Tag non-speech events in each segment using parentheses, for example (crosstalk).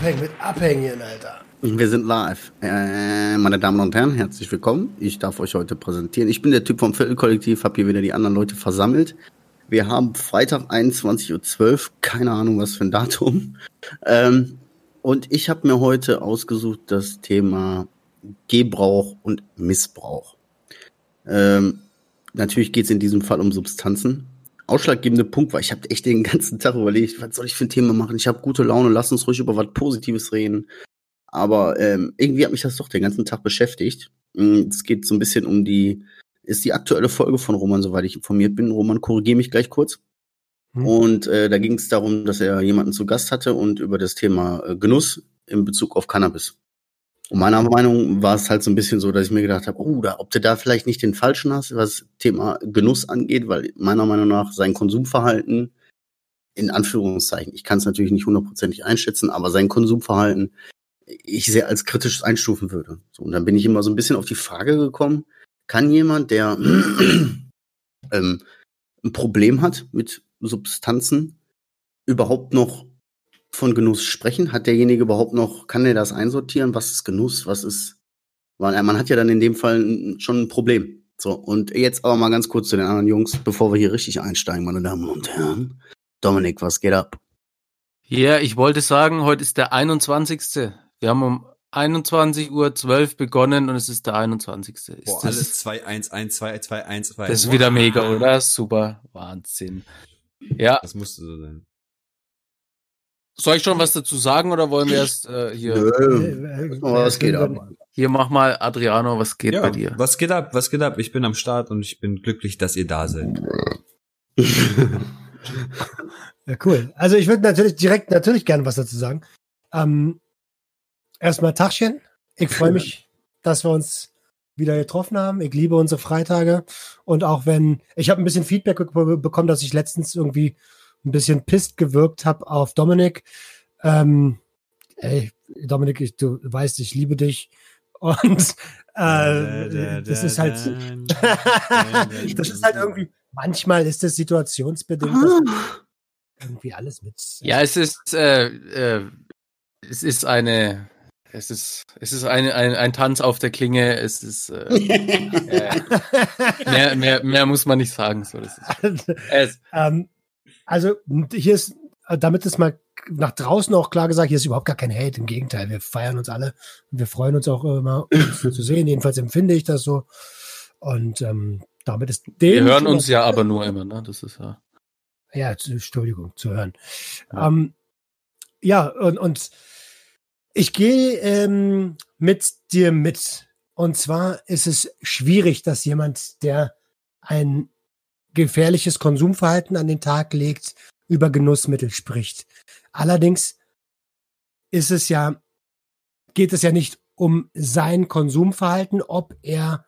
Abhängen mit Abhängen, Alter. Wir sind live. Äh, meine Damen und Herren, herzlich willkommen. Ich darf euch heute präsentieren. Ich bin der Typ vom Viertelkollektiv, habe hier wieder die anderen Leute versammelt. Wir haben Freitag 21.12 Uhr, keine Ahnung was für ein Datum. Ähm, und ich habe mir heute ausgesucht das Thema Gebrauch und Missbrauch. Ähm, natürlich geht es in diesem Fall um Substanzen. Ausschlaggebende Punkt war, ich habe echt den ganzen Tag überlegt, was soll ich für ein Thema machen? Ich habe gute Laune, lass uns ruhig über was Positives reden. Aber ähm, irgendwie hat mich das doch den ganzen Tag beschäftigt. Mm, es geht so ein bisschen um die, ist die aktuelle Folge von Roman, soweit ich informiert bin. Roman, korrigiere mich gleich kurz. Mhm. Und äh, da ging es darum, dass er jemanden zu Gast hatte und über das Thema äh, Genuss in Bezug auf Cannabis. Und meiner Meinung war es halt so ein bisschen so, dass ich mir gedacht habe, oh, da, ob du da vielleicht nicht den Falschen hast, was Thema Genuss angeht, weil meiner Meinung nach sein Konsumverhalten, in Anführungszeichen, ich kann es natürlich nicht hundertprozentig einschätzen, aber sein Konsumverhalten ich sehr als kritisch einstufen würde. So, und dann bin ich immer so ein bisschen auf die Frage gekommen, kann jemand, der ähm, ein Problem hat mit Substanzen, überhaupt noch von Genuss sprechen? Hat derjenige überhaupt noch, kann der das einsortieren? Was ist Genuss? Was ist, weil man hat ja dann in dem Fall schon ein Problem. So, und jetzt aber mal ganz kurz zu den anderen Jungs, bevor wir hier richtig einsteigen, meine Damen und Herren. Dominik, was geht ab? Ja, ich wollte sagen, heute ist der 21. Wir haben um 21.12 Uhr begonnen und es ist der 21. Ist Boah, das, alles 2, 1, 1, 2, 2, 1, 2. Das ist wieder mega, oder? Super. Wahnsinn. Ja. Das musste so sein. Soll ich schon was dazu sagen oder wollen wir erst äh, hier? Nö. Was geht ab? Hier mach mal, Adriano, was geht Ja, bei dir? was geht ab? Was geht ab? Ich bin am Start und ich bin glücklich, dass ihr da seid. (laughs) Ja, cool. Also ich würde natürlich direkt natürlich gerne was dazu sagen. Ähm, erstmal Tachchen. Ich freue mich, (laughs) dass wir uns wieder getroffen haben. Ich liebe unsere Freitage. Und auch wenn, ich habe ein bisschen Feedback be- bekommen, dass ich letztens irgendwie ein bisschen pisst gewirkt habe auf Dominik. Ähm, ey, Dominik, ich, du weißt, ich liebe dich. Und äh, das ist halt, (laughs) das ist halt irgendwie, manchmal ist es situationsbedingt, dass irgendwie alles mit. Ja, es ist, äh, äh, es ist eine, es ist, es ist eine, ein, ein Tanz auf der Klinge. Es ist, äh, (laughs) äh, mehr, mehr, mehr muss man nicht sagen. So, das ist, (laughs) es, ähm, also hier ist, äh, damit es mal nach draußen auch klar gesagt, hier ist überhaupt gar kein Hate. Im Gegenteil, wir feiern uns alle und wir freuen uns auch immer, uns zu sehen. Jedenfalls empfinde ich das so. Und ähm, damit ist wir hören uns ja aber nur immer, ne? Das ist ja. Ja, Entschuldigung, zu hören. Ja. Ja, ähm, ja und, und ich gehe ähm, mit dir mit. Und zwar ist es schwierig, dass jemand, der ein gefährliches Konsumverhalten an den Tag legt, über Genussmittel spricht. Allerdings ist es ja, geht es ja nicht um sein Konsumverhalten, ob er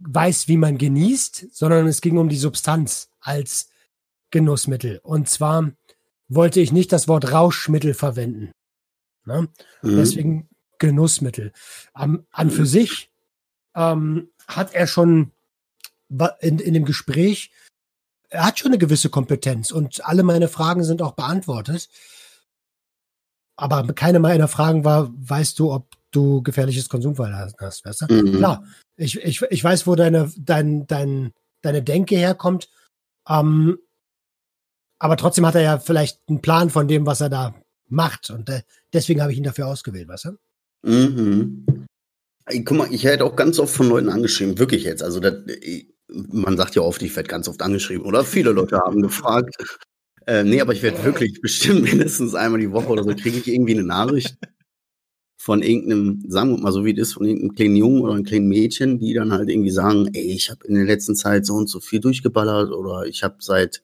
weiß, wie man genießt, sondern es ging um die Substanz als Genussmittel. Und zwar wollte ich nicht das Wort Rauschmittel verwenden. Ne? Mhm. Deswegen Genussmittel. Am, an für sich ähm, hat er schon in, in dem Gespräch, er hat schon eine gewisse Kompetenz und alle meine Fragen sind auch beantwortet. Aber keine meiner Fragen war, weißt du, ob du gefährliches Konsumverhalten hast, weißt du? Mhm. Klar, ich, ich, ich weiß, wo deine, dein, dein, deine Denke herkommt. Ähm, aber trotzdem hat er ja vielleicht einen Plan von dem, was er da macht. Und äh, deswegen habe ich ihn dafür ausgewählt, weißt du? Mhm. Guck mal, ich werde auch ganz oft von Leuten angeschrieben, wirklich jetzt. Also das, ich- man sagt ja oft, ich werde ganz oft angeschrieben, oder? Viele Leute haben gefragt. Äh, nee, aber ich werde wirklich bestimmt (laughs) mindestens einmal die Woche oder so kriege ich irgendwie eine Nachricht von irgendeinem, sagen wir mal so wie das, von irgendeinem kleinen Jungen oder einem kleinen Mädchen, die dann halt irgendwie sagen, ey, ich habe in der letzten Zeit so und so viel durchgeballert oder ich habe seit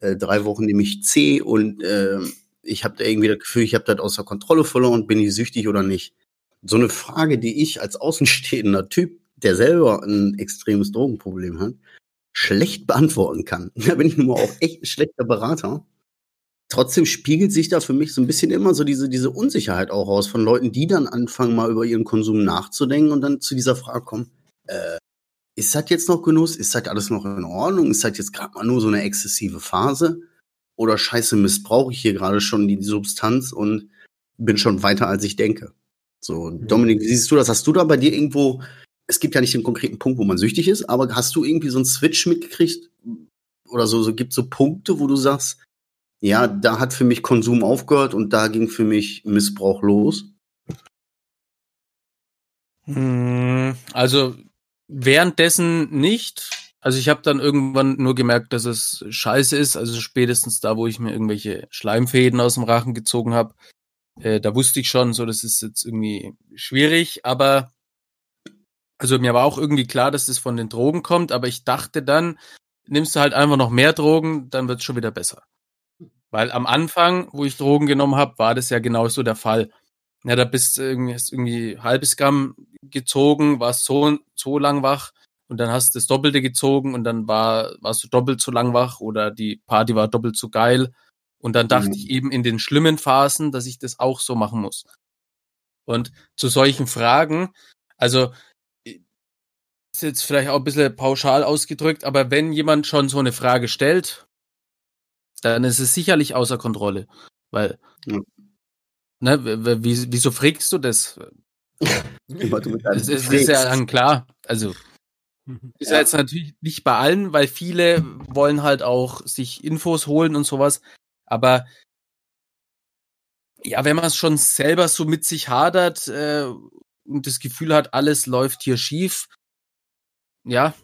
äh, drei Wochen nämlich C und äh, ich habe da irgendwie das Gefühl, ich habe das außer Kontrolle verloren, bin ich süchtig oder nicht? So eine Frage, die ich als außenstehender Typ, der selber ein extremes Drogenproblem hat, schlecht beantworten kann. (laughs) Da bin ich nun mal auch echt ein schlechter Berater. Trotzdem spiegelt sich da für mich so ein bisschen immer so diese, diese Unsicherheit auch raus von Leuten, die dann anfangen, mal über ihren Konsum nachzudenken und dann zu dieser Frage kommen, äh, ist das jetzt noch Genuss? Ist das alles noch in Ordnung? Ist das jetzt gerade mal nur so eine exzessive Phase? Oder scheiße, missbrauche ich hier gerade schon die Substanz und bin schon weiter, als ich denke? So, Mhm. Dominik, wie siehst du das? Hast du da bei dir irgendwo, es gibt ja nicht den konkreten Punkt, wo man süchtig ist, aber hast du irgendwie so einen Switch mitgekriegt? Oder so, so gibt so Punkte, wo du sagst, ja, da hat für mich Konsum aufgehört und da ging für mich Missbrauch los? Hm, Also währenddessen nicht. Also ich habe dann irgendwann nur gemerkt, dass es scheiße ist. Also spätestens da, wo ich mir irgendwelche Schleimfäden aus dem Rachen gezogen habe, äh, da wusste ich schon, so das ist jetzt irgendwie schwierig. Aber also mir war auch irgendwie klar, dass das von den Drogen kommt. Aber ich dachte dann, nimmst du halt einfach noch mehr Drogen, dann wird's schon wieder besser. Weil am Anfang, wo ich Drogen genommen habe, war das ja genauso der Fall. Ja, da bist du irgendwie, hast irgendwie halbes Gramm gezogen, warst so, so lang wach und dann hast du das Doppelte gezogen und dann war, warst du doppelt so lang wach oder die Party war doppelt so geil. Und dann dachte Mhm. ich eben in den schlimmen Phasen, dass ich das auch so machen muss. Und zu solchen Fragen, also ist jetzt vielleicht auch ein bisschen pauschal ausgedrückt, aber wenn jemand schon so eine Frage stellt, dann ist es sicherlich außer Kontrolle. Weil, Ja. ne, wieso fragst du das? Das ist, ist ja dann klar. Also, ist ja. Ja. jetzt natürlich nicht bei allen, weil viele wollen halt auch sich Infos holen und sowas. Aber ja, wenn man es schon selber so mit sich hadert äh, und das Gefühl hat, alles läuft hier schief, ja,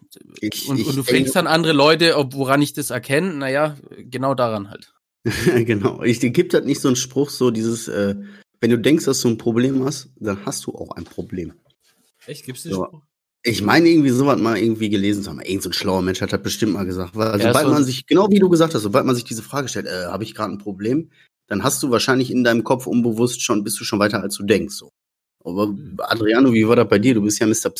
Ich, und, ich und du denke- fragst dann andere Leute, ob woran ich das erkenne, naja, genau daran halt. (laughs) genau. Ich gibt halt nicht so einen Spruch, so dieses, äh, wenn du denkst, dass du ein Problem hast, dann hast du auch ein Problem. Echt? Gibt's den Spruch? Ich meine, irgendwie sowas mal irgendwie gelesen zu haben. Irgend so ein schlauer Mensch hat das bestimmt mal gesagt. Weil Ja, sobald so- man sich, genau wie du gesagt hast, sobald man sich diese Frage stellt, äh, habe ich gerade ein Problem, dann hast du wahrscheinlich in deinem Kopf unbewusst schon, bist du schon weiter, als du denkst. So. Aber Adriano, wie war das bei dir? Du bist ja Mr.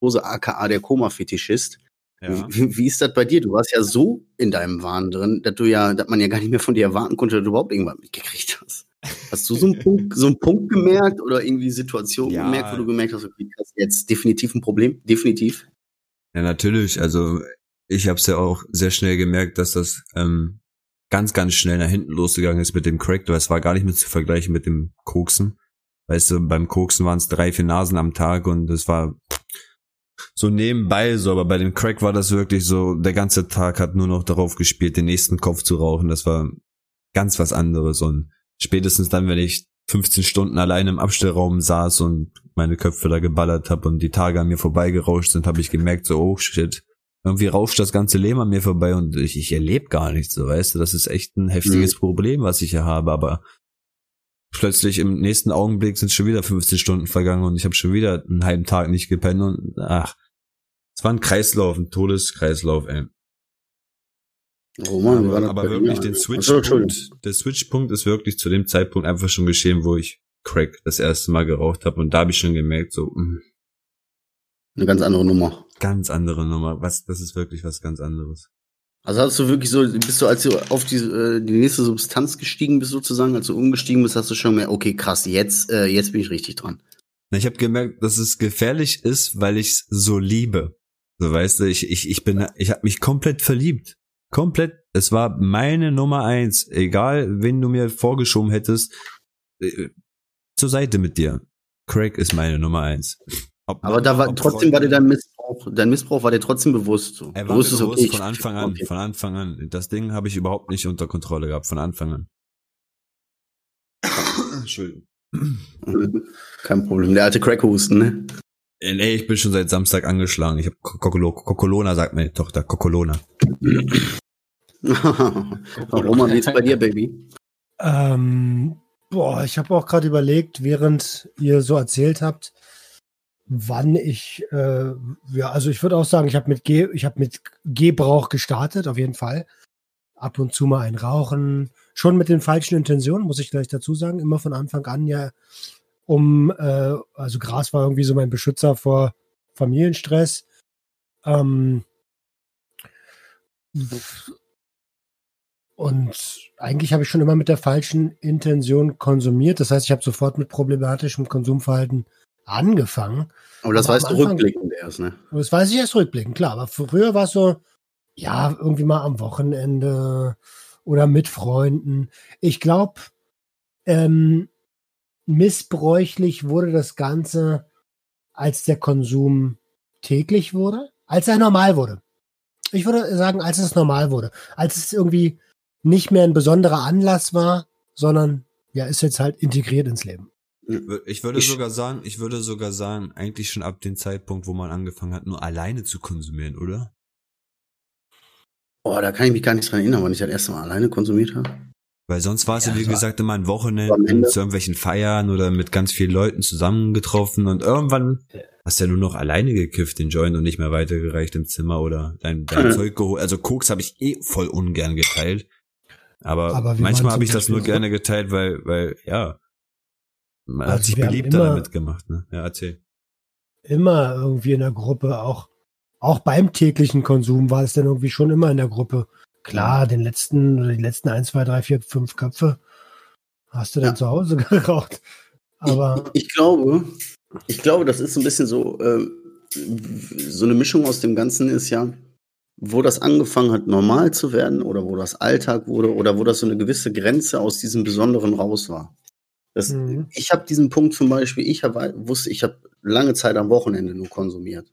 Psychose, aka der Koma-Fetischist. Ja. Wie, wie ist das bei dir? Du warst ja so in deinem Wahn drin, dass du ja, dass man ja gar nicht mehr von dir erwarten konnte, dass du überhaupt irgendwas mitgekriegt hast. Hast du so einen Punkt, so einen Punkt gemerkt oder irgendwie Situationen Ja. gemerkt, wo du gemerkt hast, okay, das ist jetzt definitiv ein Problem? Definitiv. Ja, natürlich. Also ich habe es ja auch sehr schnell gemerkt, dass das ähm, ganz, ganz schnell nach hinten losgegangen ist mit dem Crack, weil es war gar nicht mehr zu vergleichen mit dem Koksen. Weißt du, beim Koksen waren es drei, vier Nasen am Tag und das war so nebenbei so, aber bei dem Crack war das wirklich so, der ganze Tag hat nur noch darauf gespielt, den nächsten Kopf zu rauchen. Das war ganz was anderes. Und spätestens dann, wenn ich 15 Stunden allein im Abstellraum saß und meine Köpfe da geballert habe und die Tage an mir vorbeigerauscht sind, habe ich gemerkt, so, oh shit, irgendwie rauscht das ganze Leben an mir vorbei und ich, ich erlebe gar nichts, so weißt du, das ist echt ein heftiges Problem, was ich hier habe, aber plötzlich im nächsten Augenblick sind schon wieder 15 Stunden vergangen und ich habe schon wieder einen halben Tag nicht gepennt und ach, es war ein Kreislauf, ein Todeskreislauf, ey. Wie war aber das aber wirklich den. Switchpunkt, der Switchpunkt ist wirklich zu dem Zeitpunkt einfach schon geschehen, wo ich Crack das erste Mal geraucht habe und da habe ich schon gemerkt, so mh, Eine ganz andere Nummer. ganz andere Nummer, was das ist wirklich was ganz anderes. Also hast du wirklich so, bist du, als du auf die, äh, die nächste Substanz gestiegen bist, sozusagen, als du umgestiegen bist, hast du schon mehr, okay, krass, jetzt, äh, jetzt bin ich richtig dran. Ich habe gemerkt, dass es gefährlich ist, weil ich so liebe. So weißt du, ich ich ich bin ich habe mich komplett verliebt. Komplett, es war meine Nummer eins, egal wen du mir vorgeschoben hättest, äh, zur Seite mit dir. Craig ist meine Nummer eins. Ob Aber da war, trotzdem war dir Freunde- dein Missbrauch, dein Missbrauch war dir trotzdem bewusst so. Er war bewusst okay, ich- von Anfang an, okay. von Anfang an. Das Ding habe ich überhaupt nicht unter Kontrolle gehabt, von Anfang an. (coughs) Entschuldigung. Kein Problem. Der alte Crackhusten, ne? Äh, Nee, ich bin schon seit Samstag angeschlagen. Ich habe Kokolona, sagt meine Tochter, Kokolona. (laughs) Roman, wie ist bei dir, Baby? Ähm, boah, ich habe auch gerade überlegt, während ihr so erzählt habt, wann ich, äh, ja, also ich würde auch sagen, ich habe mit habe mit Gebrauch gestartet, auf jeden Fall. Ab und zu mal ein Rauchen, schon mit den falschen Intentionen, muss ich gleich dazu sagen, immer von Anfang an ja, um, äh, also Gras war irgendwie so mein Beschützer vor Familienstress. Ähm, und eigentlich habe ich schon immer mit der falschen Intention konsumiert. Das heißt, ich habe sofort mit problematischem Konsumverhalten angefangen. Aber das Aber weißt du rückblickend erst, ne? Das weiß ich erst rückblickend, klar. Aber früher war es so, ja, irgendwie mal am Wochenende oder mit Freunden. Ich glaube, ähm, missbräuchlich wurde das Ganze, als der Konsum täglich wurde, als er normal wurde. Ich würde sagen, als es normal wurde. Als es irgendwie nicht mehr ein besonderer Anlass war, sondern ja, ist jetzt halt integriert ins Leben. Ich würde Ich- sogar sagen, ich würde sogar sagen, eigentlich schon ab dem Zeitpunkt, wo man angefangen hat, nur alleine zu konsumieren, oder? Oh, da kann ich mich gar nicht dran erinnern, wann ich das erste Mal alleine konsumiert habe. Weil sonst war es ja, Ja, wie gesagt, immer ein Wochenende Ende- zu irgendwelchen Feiern oder mit ganz vielen Leuten zusammengetroffen und irgendwann hast du ja nur noch alleine gekifft, den Joint und nicht mehr weitergereicht im Zimmer oder dein, dein Zeug geholt. Also Koks habe ich eh voll ungern geteilt. Aber, Aber manchmal habe ich das nur gerne geteilt, weil, weil, ja, man Also hat sich beliebter immer- damit gemacht, ne? Ja, erzähl. Immer irgendwie in der Gruppe, auch, auch beim täglichen Konsum war es dann irgendwie schon immer in der Gruppe. Klar, den letzten, oder die letzten ein, zwei, drei, vier, fünf Köpfe hast du dann Ja. zu Hause (laughs) geraucht. Aber Ich, ich glaube, ich glaube, das ist so ein bisschen so, äh, so eine Mischung aus dem Ganzen ist ja, wo das angefangen hat, normal zu werden oder wo das Alltag wurde oder wo das so eine gewisse Grenze aus diesem Besonderen raus war. Das, Mhm. Ich habe diesen Punkt zum Beispiel, ich hab, wusste, ich habe lange Zeit am Wochenende nur konsumiert.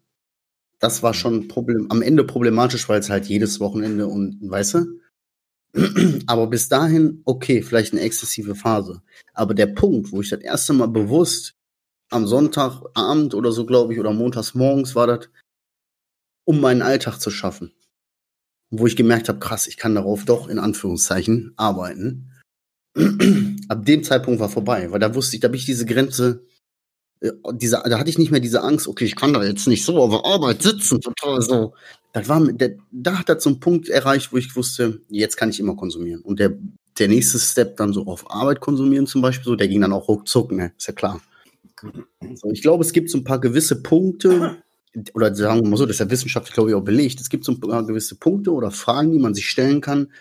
Das war schon Problem, am Ende problematisch, weil es halt jedes Wochenende und, weißt du? (clears throat) Aber bis dahin, okay, vielleicht eine exzessive Phase. Aber der Punkt, wo ich das erste Mal bewusst am Sonntagabend oder so, glaube ich, oder montags morgens war das, um meinen Alltag zu schaffen. Wo ich gemerkt habe, krass, ich kann darauf doch in Anführungszeichen arbeiten. (clears throat) Ab dem Zeitpunkt war vorbei, weil da wusste ich, da habe ich diese Grenze, äh, diese, da hatte ich nicht mehr diese Angst, okay, ich kann da jetzt nicht so auf der Arbeit sitzen, total so. Das war, der, da hat er so Punkt erreicht, wo ich wusste, jetzt kann ich immer konsumieren. Und der, der nächste Step dann so auf Arbeit konsumieren zum Beispiel, so, der ging dann auch ruckzuck, ne, ist ja klar. So, ich glaube, es gibt so ein paar gewisse Punkte, oder sagen wir mal so, das ist ja wissenschaftlich, glaube ich, auch belegt. Es gibt so ein paar gewisse Punkte oder Fragen, die man sich stellen kann,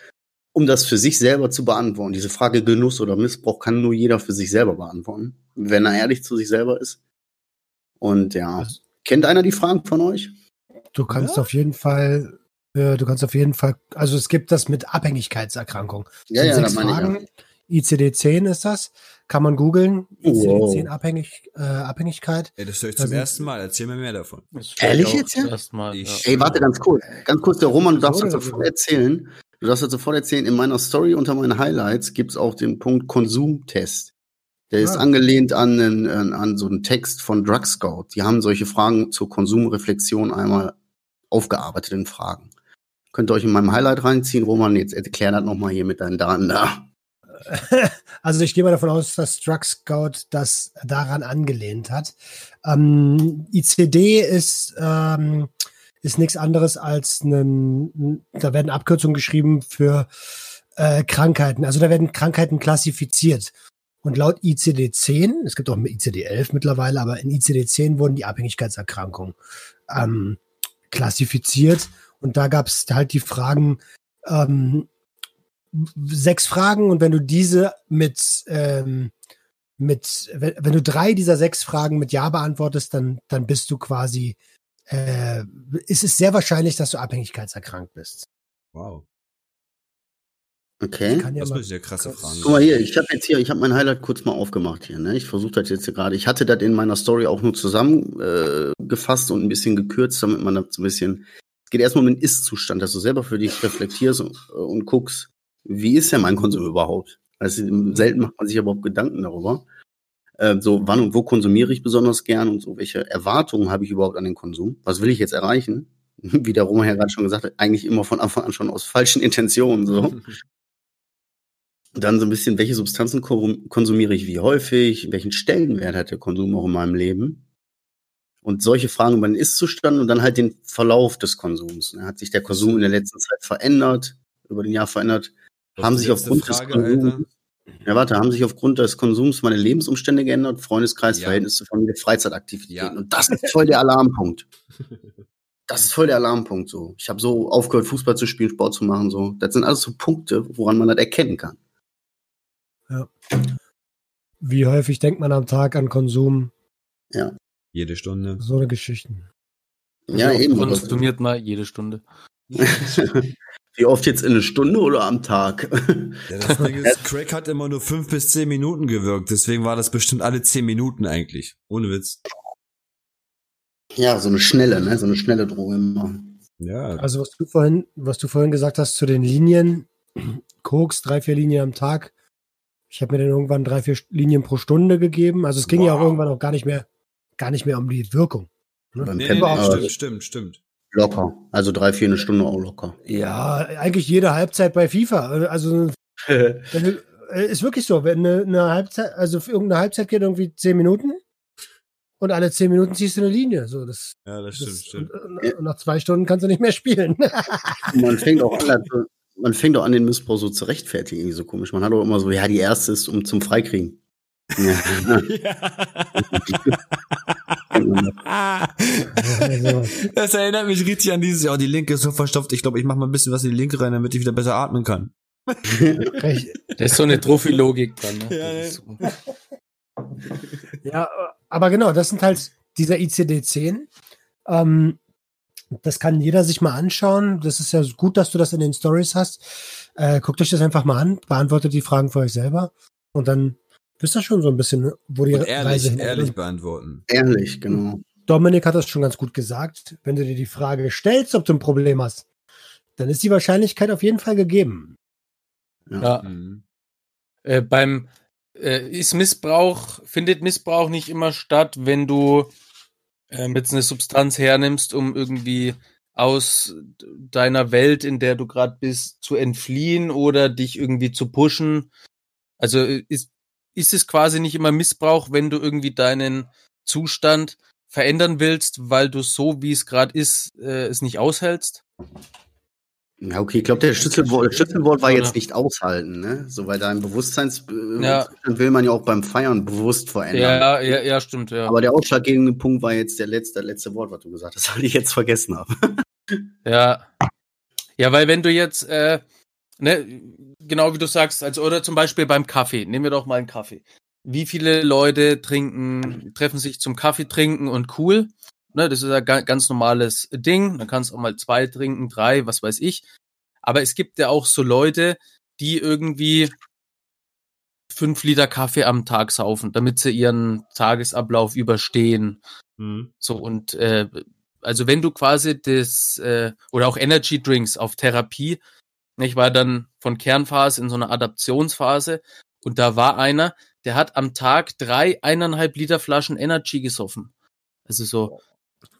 um das für sich selber zu beantworten. Diese Frage Genuss oder Missbrauch kann nur jeder für sich selber beantworten, wenn er ehrlich zu sich selber ist. Und ja, Also- kennt einer die Fragen von euch? du kannst auf jeden Fall, äh, du kannst auf jeden Fall, also es gibt das mit Abhängigkeitserkrankung. Ja, ja, sechs das meine ich. Fragen. ICD-10 ist das. Kann man googeln. Wow. ICD-10 Abhängig, äh, Abhängigkeit. Ey, das höre ich Also- zum ersten Mal. Erzähl mir mehr davon. Ehrlich jetzt, ja? Ja. Ey, warte ganz kurz. Ganz kurz, der Roman, du darfst sofort so? erzählen. Du darfst das sofort erzählen. In meiner Story unter meinen Highlights gibt's auch den Punkt Konsumtest. Der ist Ah. angelehnt an, einen, an, an so einen Text von Drug Scout. Die haben solche Fragen zur Konsumreflexion einmal aufgearbeitet in Fragen. Könnt ihr euch in meinem Highlight reinziehen. Roman, jetzt erklär das nochmal hier mit deinen Daten da. (laughs) Also ich gehe mal davon aus, dass Drug Scout das daran angelehnt hat. Ähm, ICD ist, ähm, ist nichts anderes als ein, da werden Abkürzungen geschrieben für äh, Krankheiten. Also da werden Krankheiten klassifiziert. Und laut ICD-10, es gibt auch ICD-11 mittlerweile, aber in ICD-10 wurden die Abhängigkeitserkrankungen ähm, klassifiziert. Und da gab es halt die Fragen, ähm, sechs Fragen und wenn du diese mit, ähm, mit wenn, du drei dieser sechs Fragen mit Ja beantwortest, dann, dann bist du quasi, äh, ist es sehr wahrscheinlich, dass du abhängigkeitserkrankt bist. Wow. Okay. Ja Das müssen ja krasse Fragen Guck mal hier, ich habe jetzt hier, ich habe mein Highlight kurz mal aufgemacht hier. Ne? Ich versuche das jetzt hier gerade. Ich hatte das in meiner Story auch nur zusammengefasst äh, und ein bisschen gekürzt, damit man das so ein bisschen. Es geht erstmal um den Ist-Zustand, dass du selber für dich reflektierst und, äh, und guckst, wie ist ja mein Konsum überhaupt? Also selten macht man sich überhaupt Gedanken darüber. Äh, so, wann und wo konsumiere ich besonders gern und so, welche Erwartungen habe ich überhaupt an den Konsum? Was will ich jetzt erreichen? (laughs) Wie der Roman ja gerade schon gesagt hat, eigentlich immer von Anfang an schon aus falschen Intentionen. So. (laughs) Dann so ein bisschen, welche Substanzen ko- konsumiere ich wie häufig, welchen Stellenwert hat der Konsum auch in meinem Leben? Und solche Fragen über den Ist-Zustand und dann halt den Verlauf des Konsums. ne? Hat sich der Konsum in der letzten Zeit verändert, über den Jahr verändert? haben sich aufgrund Frage, des Konsums, Alter. Ja warte, haben sich aufgrund des Konsums meine Lebensumstände geändert, Freundeskreis, Ja. Verhältnis zur Familie, Freizeitaktivitäten. Ja. Und das ist voll der Alarmpunkt. Das ist voll der Alarmpunkt so. Ich habe so aufgehört, Fußball zu spielen, Sport zu machen. So, das sind alles so Punkte, woran man das erkennen kann. wie häufig denkt man am Tag an Konsum? Ja. Jede Stunde. So eine Geschichte. Ja, Also eben. Konsumiert mal jede Stunde. (laughs) (laughs) Wie oft jetzt in eine Stunde oder am Tag? Ja, das Ding ist, (laughs) Crack hat immer nur fünf bis zehn Minuten gewirkt, deswegen war das bestimmt alle zehn Minuten eigentlich. Ohne Witz. ja, so eine schnelle, ne? So eine schnelle Droge immer. Ja, Also was du vorhin, was du vorhin gesagt hast zu den Linien, Koks, drei, vier Linien am Tag. Ich habe mir dann irgendwann drei, vier Linien pro Stunde gegeben. Also es ging ja auch Wow. irgendwann auch gar nicht mehr, gar nicht mehr um die Wirkung. Beim nee, nee, nee, aber stimmt, stimmt, stimmt. Locker. Also drei, vier eine Stunde auch locker. Ja, eigentlich jede Halbzeit bei FIFA. Also (laughs) wenn äh, ist wirklich so, wenn eine, eine Halbzeit, also für irgendeine Halbzeit geht irgendwie zehn Minuten und alle zehn Minuten ziehst du eine Linie. So, das, Ja, das stimmt, das stimmt. Und, und nach zwei Stunden kannst du nicht mehr spielen. (laughs) man fängt auch an, also, man fängt auch an, den Missbrauch so zu rechtfertigen, irgendwie so komisch. Man hat auch immer so, ja, die erste ist um zum Freikriegen. (laughs) Ja. (laughs) Das erinnert mich richtig an dieses, ja, die linke ist so verstopft. Ich glaube, ich mache mal ein bisschen was in die linke rein, damit ich wieder besser atmen kann. (laughs) recht, Da ist so eine Trophy-Logik dran. Ne? Ja, Das so. Ja, aber genau, das sind halt dieser ICD-10. Ähm, das kann jeder sich mal anschauen. Das ist ja gut, dass du das in den Stories hast. Äh, guckt euch das einfach mal an, beantwortet die Fragen für euch selber und dann wisst ihr schon so ein bisschen, wo die Und Reise ehrlich, hin ehrlich beantworten. Ehrlich, genau. Dominik hat das schon ganz gut gesagt. Wenn du dir die Frage stellst, ob du ein Problem hast, dann ist die Wahrscheinlichkeit auf jeden Fall gegeben. Ja. Mhm. Äh, beim äh, ist Missbrauch, findet Missbrauch nicht immer statt, wenn du ähm, jetzt eine Substanz hernimmst, um irgendwie aus deiner Welt, in der du gerade bist, zu entfliehen oder dich irgendwie zu pushen. Also äh, ist, ist es quasi nicht immer Missbrauch, wenn du irgendwie deinen Zustand verändern willst, weil du so, wie es gerade ist, äh, es nicht aushältst? Ja, okay, ich glaube, der Schlüsselwort, Schlüsselwort war jetzt nicht aushalten, ne? So, weil dein Bewusstseinszustand Ja. will man ja auch beim Feiern bewusst verändern. Ja, ja, ja, stimmt, ja. Aber der ausschlaggebende Punkt war jetzt der letzte, letzte Wort, was du gesagt hast, (laughs) weil ich jetzt vergessen habe. Ja. Ja, weil wenn du jetzt, äh, ne, genau wie du sagst, also oder zum Beispiel beim Kaffee, nehmen wir doch mal einen Kaffee. Wie viele Leute trinken, treffen sich zum Kaffee trinken und cool? Ne, das ist ein ga- ganz normales Ding. Dann kannst du auch mal zwei trinken, drei, was weiß ich. Aber es gibt ja auch so Leute, die irgendwie fünf Liter Kaffee am Tag saufen, damit sie ihren Tagesablauf überstehen. Mhm. So und äh, also wenn du quasi das äh, oder auch Energy Drinks auf Therapie, ich war dann von Kernphase in so einer Adaptionsphase und da war einer, der hat am Tag drei eineinhalb Liter Flaschen Energy gesoffen. Also so,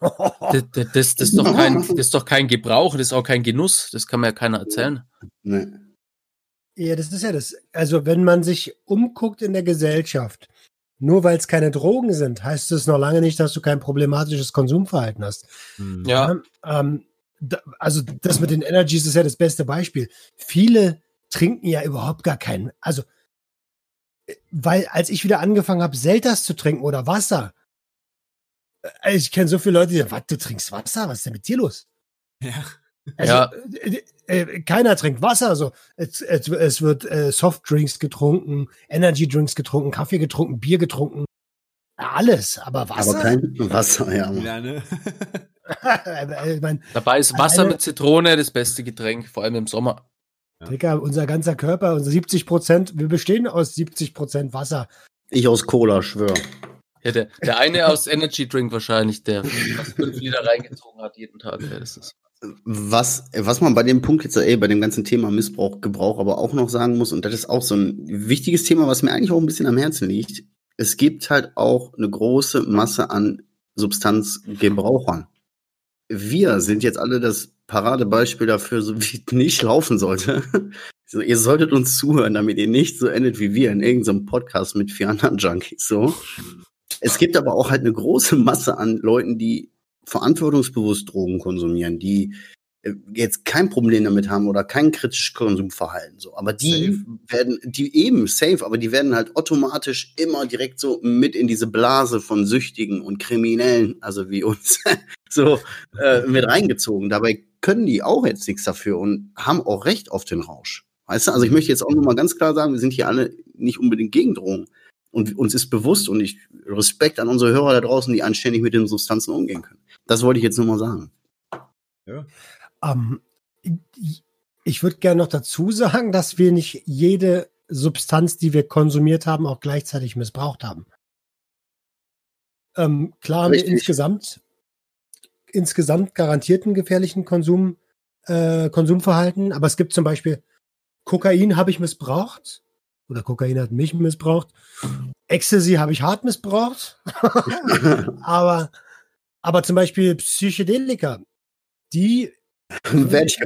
(laughs) das, das, das, ist doch kein, das ist doch kein Gebrauch, das ist auch kein Genuss, das kann mir ja keiner erzählen. Ne. Ja, das ist ja das. Also, wenn man sich umguckt in der Gesellschaft, nur weil es keine Drogen sind, heißt es noch lange nicht, dass du kein problematisches Konsumverhalten hast. Ja, Ähm, da, also, das mit den Energies ist ja das beste Beispiel. Viele trinken ja überhaupt gar keinen. Also, äh, weil als ich wieder angefangen habe, Selters zu trinken oder Wasser, äh, ich kenne so viele Leute, die sagen, was, du trinkst Wasser? Was ist denn mit dir los? Ja. Also, Ja. äh, äh, keiner trinkt Wasser. Also es, es, es wird äh, Softdrinks getrunken, Energydrinks getrunken, Kaffee getrunken, Bier getrunken. Alles, aber Wasser. Aber kein Wasser, ja. Ja, ne? (laughs) (laughs) ich mein, dabei ist Wasser Eine- mit Zitrone das beste Getränk, vor allem im Sommer. Digga, unser ganzer Körper, unsere 70 Prozent, wir bestehen aus 70 Prozent Wasser. Ich aus Cola, schwör. Ja, der, der eine aus Energy Drink wahrscheinlich, der fast fünf Liter reingezogen hat jeden Tag. Ja, das ist Was, was man bei dem Punkt jetzt, ey, bei dem ganzen Thema Missbrauch, Gebrauch aber auch noch sagen muss, und das ist auch so ein wichtiges Thema, was mir eigentlich auch ein bisschen am Herzen liegt. Es gibt halt auch eine große Masse an Substanzgebrauchern. Wir sind jetzt alle das Paradebeispiel dafür, so wie es nicht laufen sollte. (laughs) So, ihr solltet uns zuhören, damit ihr nicht so endet wie wir in irgendeinem Podcast mit vier anderen Junkies, so. Es gibt aber auch halt eine große Masse an Leuten, die verantwortungsbewusst Drogen konsumieren, die äh, jetzt kein Problem damit haben oder kein kritisches Konsumverhalten. So. Aber die werden, die eben safe, aber die werden halt automatisch immer direkt so mit in diese Blase von Süchtigen und Kriminellen, also wie uns, so äh, mit reingezogen. Dabei können die auch jetzt nichts dafür und haben auch Recht auf den Rausch. Weißt du, also ich möchte jetzt auch noch mal ganz klar sagen, wir sind hier alle nicht unbedingt gegen Drogen. Und uns ist bewusst und ich Respekt an unsere Hörer da draußen, die anständig mit den Substanzen umgehen können. Das wollte ich jetzt nur mal sagen. Ja. Ähm, ich- würde gerne noch dazu sagen, dass wir nicht jede Substanz, die wir konsumiert haben, auch gleichzeitig missbraucht haben. Ähm, klar haben wir insgesamt, insgesamt garantierten gefährlichen Konsum, äh, Konsumverhalten, aber es gibt zum Beispiel Kokain habe ich missbraucht oder Kokain hat mich missbraucht. Ecstasy habe ich hart missbraucht. (laughs) aber, aber zum Beispiel Psychedelika, die (laughs) ich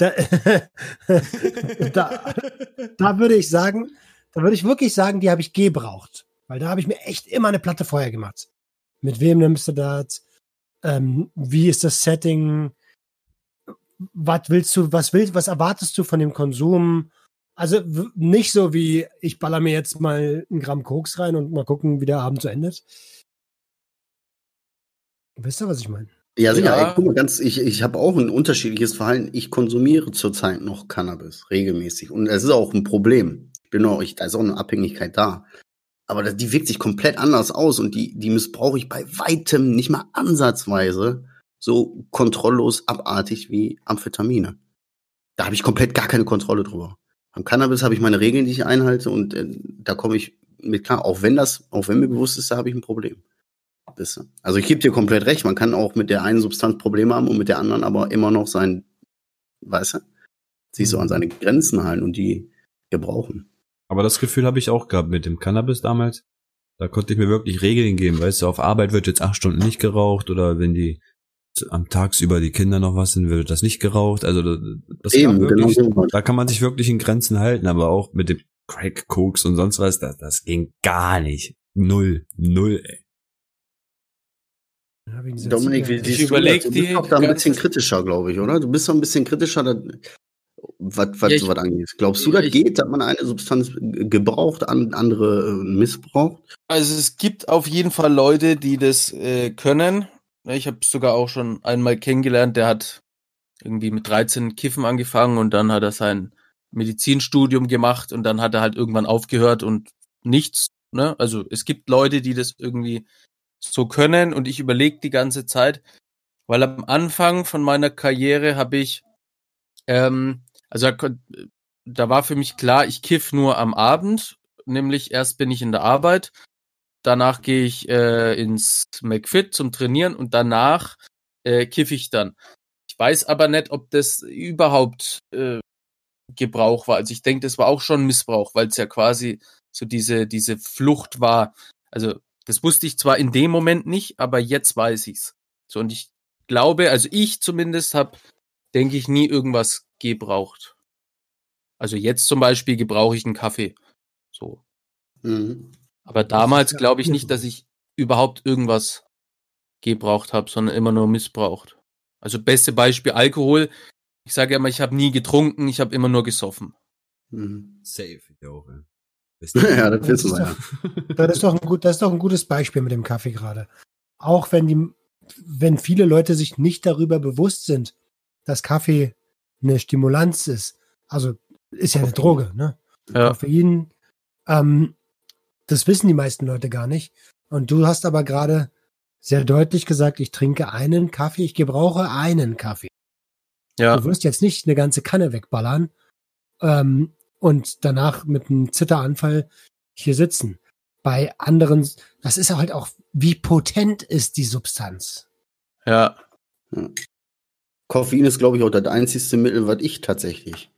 da, (laughs) da, da würde ich sagen, da würde ich wirklich sagen, die habe ich gebraucht. Weil da habe ich mir echt immer eine Platte vorher gemacht. Mit wem nimmst du das? Ähm, wie ist das Setting? Was willst du, was willst, was erwartest du von dem Konsum? Also nicht so wie, ich baller mir jetzt mal ein Gramm Koks rein und mal gucken, wie der Abend so endet. Wisst ihr, was ich meine? Ja, sicher. Ja. Ey, guck mal, ganz, ich, ich habe auch ein unterschiedliches Verhalten. Ich konsumiere zurzeit noch Cannabis regelmäßig. Und es ist auch ein Problem. Ich bin auch, ich, da ist auch eine Abhängigkeit da. Aber die wirkt sich komplett anders aus und die, die missbrauche ich bei weitem nicht mal ansatzweise so kontrolllos abartig wie Amphetamine. Da habe ich komplett gar keine Kontrolle drüber. Beim Cannabis habe ich meine Regeln, die ich einhalte und äh, da komme ich mit klar. Auch wenn das, auch wenn mir bewusst ist, da habe ich ein Problem. Also ich gebe dir komplett recht. Man kann auch mit der einen Substanz Probleme haben und mit der anderen aber immer noch sein, weißt du, sich so an seine Grenzen halten und die gebrauchen. Aber das Gefühl habe ich auch gehabt mit dem Cannabis damals. Da konnte ich mir wirklich Regeln geben. Weißt du, auf Arbeit wird jetzt acht Stunden nicht geraucht oder wenn die am tagsüber die Kinder noch was sind, wird das nicht geraucht. Also das, Eben, wirklich, genau so. da kann man sich wirklich in Grenzen halten, aber auch mit dem Crack, Koks und sonst was, das, das ging gar nicht. Null, null, ey. Dominik, wie Ich du das? überleg Du die bist doch da ein bisschen kritischer, glaube ich, oder? Du bist doch ein bisschen kritischer, da- was, was Ja, sowas angeht. Glaubst du, das ich- geht, dass man eine Substanz gebraucht, an, andere äh, missbraucht? Also es gibt auf jeden Fall Leute, die das äh, können. Ich habe sogar auch schon einmal kennengelernt, der hat irgendwie mit 13 Kiffen angefangen und dann hat er sein Medizinstudium gemacht und dann hat er halt irgendwann aufgehört und nichts. Ne? Also es gibt Leute, die das irgendwie so können und ich überlege die ganze Zeit, weil am Anfang von meiner Karriere habe ich, ähm, also da, war für mich klar, ich kiff nur am Abend, nämlich erst bin ich in der Arbeit, danach gehe ich äh, ins McFit zum Trainieren und danach äh, kiff ich dann. Ich weiß aber nicht, ob das überhaupt äh, Gebrauch war. Also ich denke, das war auch schon Missbrauch, weil es ja quasi so diese diese Flucht war. Also das wusste ich zwar in dem Moment nicht, aber jetzt weiß ich's. So und ich glaube, also ich zumindest habe, denke ich, nie irgendwas gebraucht. Also jetzt zum Beispiel gebrauche ich einen Kaffee. So. Mhm. Aber damals ja glaube ich nicht, dass ich überhaupt irgendwas gebraucht habe, sondern immer nur missbraucht. Also beste Beispiel Alkohol. Ich sage immer, ich habe nie getrunken, ich habe immer nur gesoffen. Mhm. Safe, ich auch, (laughs) ja, das Das wissen ist wir ja. Das ist doch ein gut, das ist doch ein gutes Beispiel mit dem Kaffee gerade. Auch wenn die, wenn viele Leute sich nicht darüber bewusst sind, dass Kaffee eine Stimulanz ist. Also ist ja eine Droge, ne? Ja. Koffein. Ähm, das wissen die meisten Leute gar nicht. Und du hast aber gerade sehr deutlich gesagt, ich trinke einen Kaffee, ich gebrauche einen Kaffee. Ja. Du wirst jetzt nicht eine ganze Kanne wegballern ähm, und danach mit einem Zitteranfall hier sitzen. Bei anderen, das ist halt auch, wie potent ist die Substanz. Ja. Koffein ist, glaube ich, auch das einzigste Mittel, was ich tatsächlich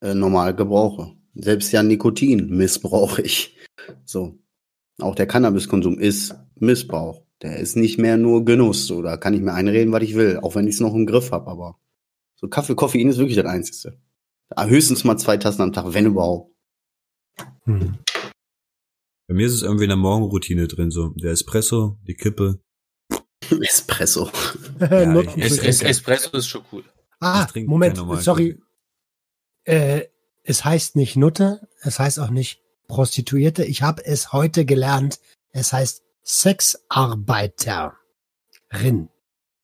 äh, normal gebrauche. Selbst ja Nikotin missbrauche ich. So. Auch der Cannabiskonsum ist Missbrauch. Der ist nicht mehr nur Genuss. So, da kann ich mir einreden, was ich will, auch wenn ich es noch im Griff habe. Aber so Kaffee, Koffein ist wirklich das einzigste. Ah, Höchstens mal zwei Tassen am Tag, wenn überhaupt. Hm. Bei mir ist es irgendwie in der Morgenroutine drin, so der Espresso, die Kippe. (laughs) Espresso. Nutzen Es, es. Espresso ist schon cool. ah, Moment, sorry. Äh, es heißt nicht Nutte, es heißt auch nicht Prostituierte. Ich habe es heute gelernt. Es heißt Sexarbeiterin.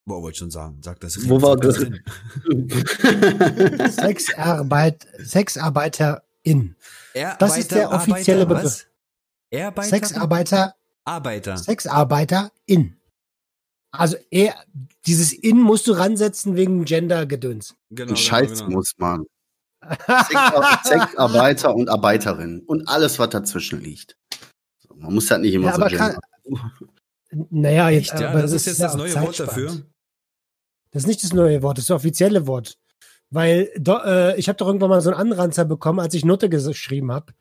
Boah, wollte ich schon sagen. Sag das. Wo war das. (laughs) Sexarbeit, Sexarbeiterin. in. Das ist der offizielle Arbeiter, Begriff. Sexarbeiter, Arbeiter. Sexarbeiter in. Also er, dieses in musst du ransetzen wegen Gender-Gedöns. Genau, Ein Scheiß genau, genau. muss man. (laughs) Sexar Sexarbeiter und Arbeiterinnen und alles, was dazwischen liegt. Man muss halt nicht immer Ja, so aber kann-. Naja, jetzt, Echt, ja, aber das ist jetzt ja das neue Wort dafür. Das ist nicht das neue Wort, das ist das offizielle Wort. Weil do, äh, ich habe doch irgendwann mal so einen Anranzer bekommen, als ich Nutte geschrieben habe.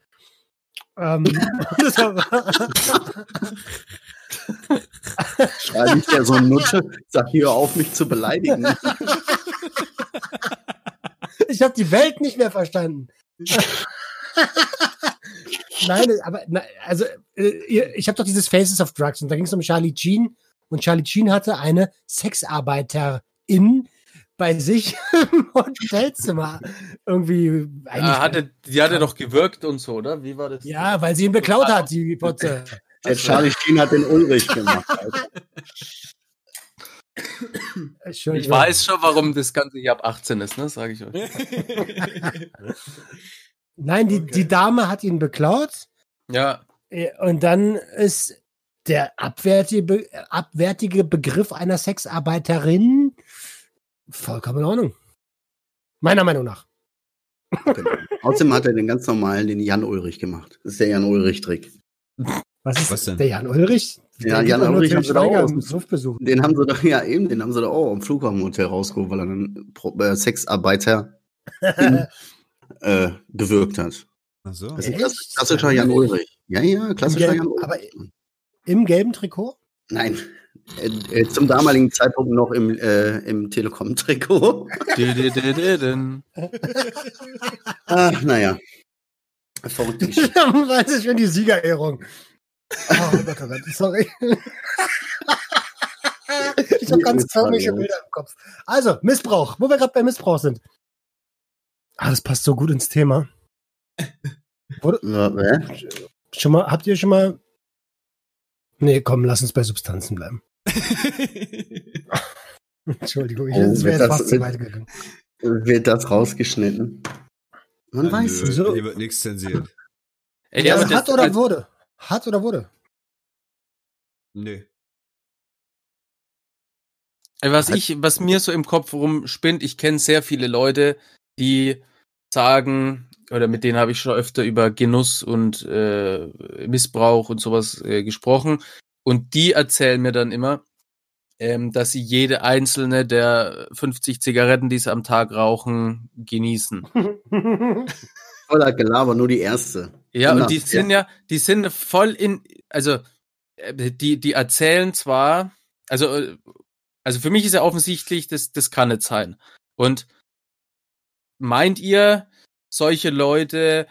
Ähm, (laughs) das war- Schreibe ich dir so eine Nutte, sag hier auf, mich zu beleidigen. ich habe die Welt nicht mehr verstanden. Nein, aber na, also äh, ich habe doch dieses Faces of Drugs und da ging es um Charlie Sheen und Charlie Sheen hatte eine Sexarbeiterin bei sich (laughs) im Hotelzimmer irgendwie eigentlich. Ah, hatte, die hatte doch gewirkt und so, oder? Wie war das? ja, weil sie ihn beklaut hat, die Potze. (laughs) Der Charlie Sheen hat den Ulrich gemacht. Entschuldigung. Ich weiß schon, warum das Ganze hier ab 18 ist, ne? Sage ich euch. (laughs) Nein, die, Okay. die Dame hat ihn beklaut Ja, äh, und dann ist der abwertige, Be- abwertige Begriff einer Sexarbeiterin vollkommen in Ordnung. Meiner Meinung nach. Genau. Außerdem hat er den ganz normalen, den Jan Ulrich gemacht. Das ist der Jan Ulrich-Trick. (laughs) Was ist Was denn? der Jan Ulrich? Ja, Jan Ulrich haben sie da auch. Den haben sie doch, ja eben, den haben sie doch auch am Flughafenhotel rausgeholt, weil er einen Pro- äh, Sexarbeiter (laughs) äh, gewirkt hat. Ach so. Das ist ein klassischer Jan Ulrich. Ja, ja, klassischer Im Jan gelben- Ulrich. aber Im gelben Trikot? Nein, äh, äh, zum damaligen Zeitpunkt noch im, äh, im Telekom-Trikot. Ach, naja. Geschichte. das ist schon die Siegerehrung. Oh Gott, oh Gott, sorry. (laughs) ich habe ganz komische Bilder im Kopf. Also, Missbrauch, wo wir gerade bei Missbrauch sind. Ah, das passt so gut ins Thema. Wurde, Ja, äh? schon mal, habt ihr schon mal. Nee, komm, lass uns bei Substanzen bleiben. (laughs) Entschuldigung, ich, Oh, das wäre wird jetzt das- fast zu weit gegangen. Wird das rausgeschnitten? Man weiß Nö, es. so. Hier wird nichts zensiert. Ey, Ja, aber hat das- oder als- wurde? Hat oder wurde? Nee. Ey, Was ich, was mir so im Kopf rumspinnt, ich kenne sehr viele Leute, die sagen, oder mit denen habe ich schon öfter über Genuss und äh, Missbrauch und sowas äh, gesprochen. Und die erzählen mir dann immer, ähm, dass sie jede einzelne der 50 Zigaretten, die sie am Tag rauchen, genießen. (laughs) (laughs) Voller Gelaber, nur die erste. Ja, Genau, und die sind ja, die sind voll in, also äh, die, die erzählen zwar, also, äh, also für mich ist ja offensichtlich, das, das kann nicht sein. Und meint ihr, solche Leute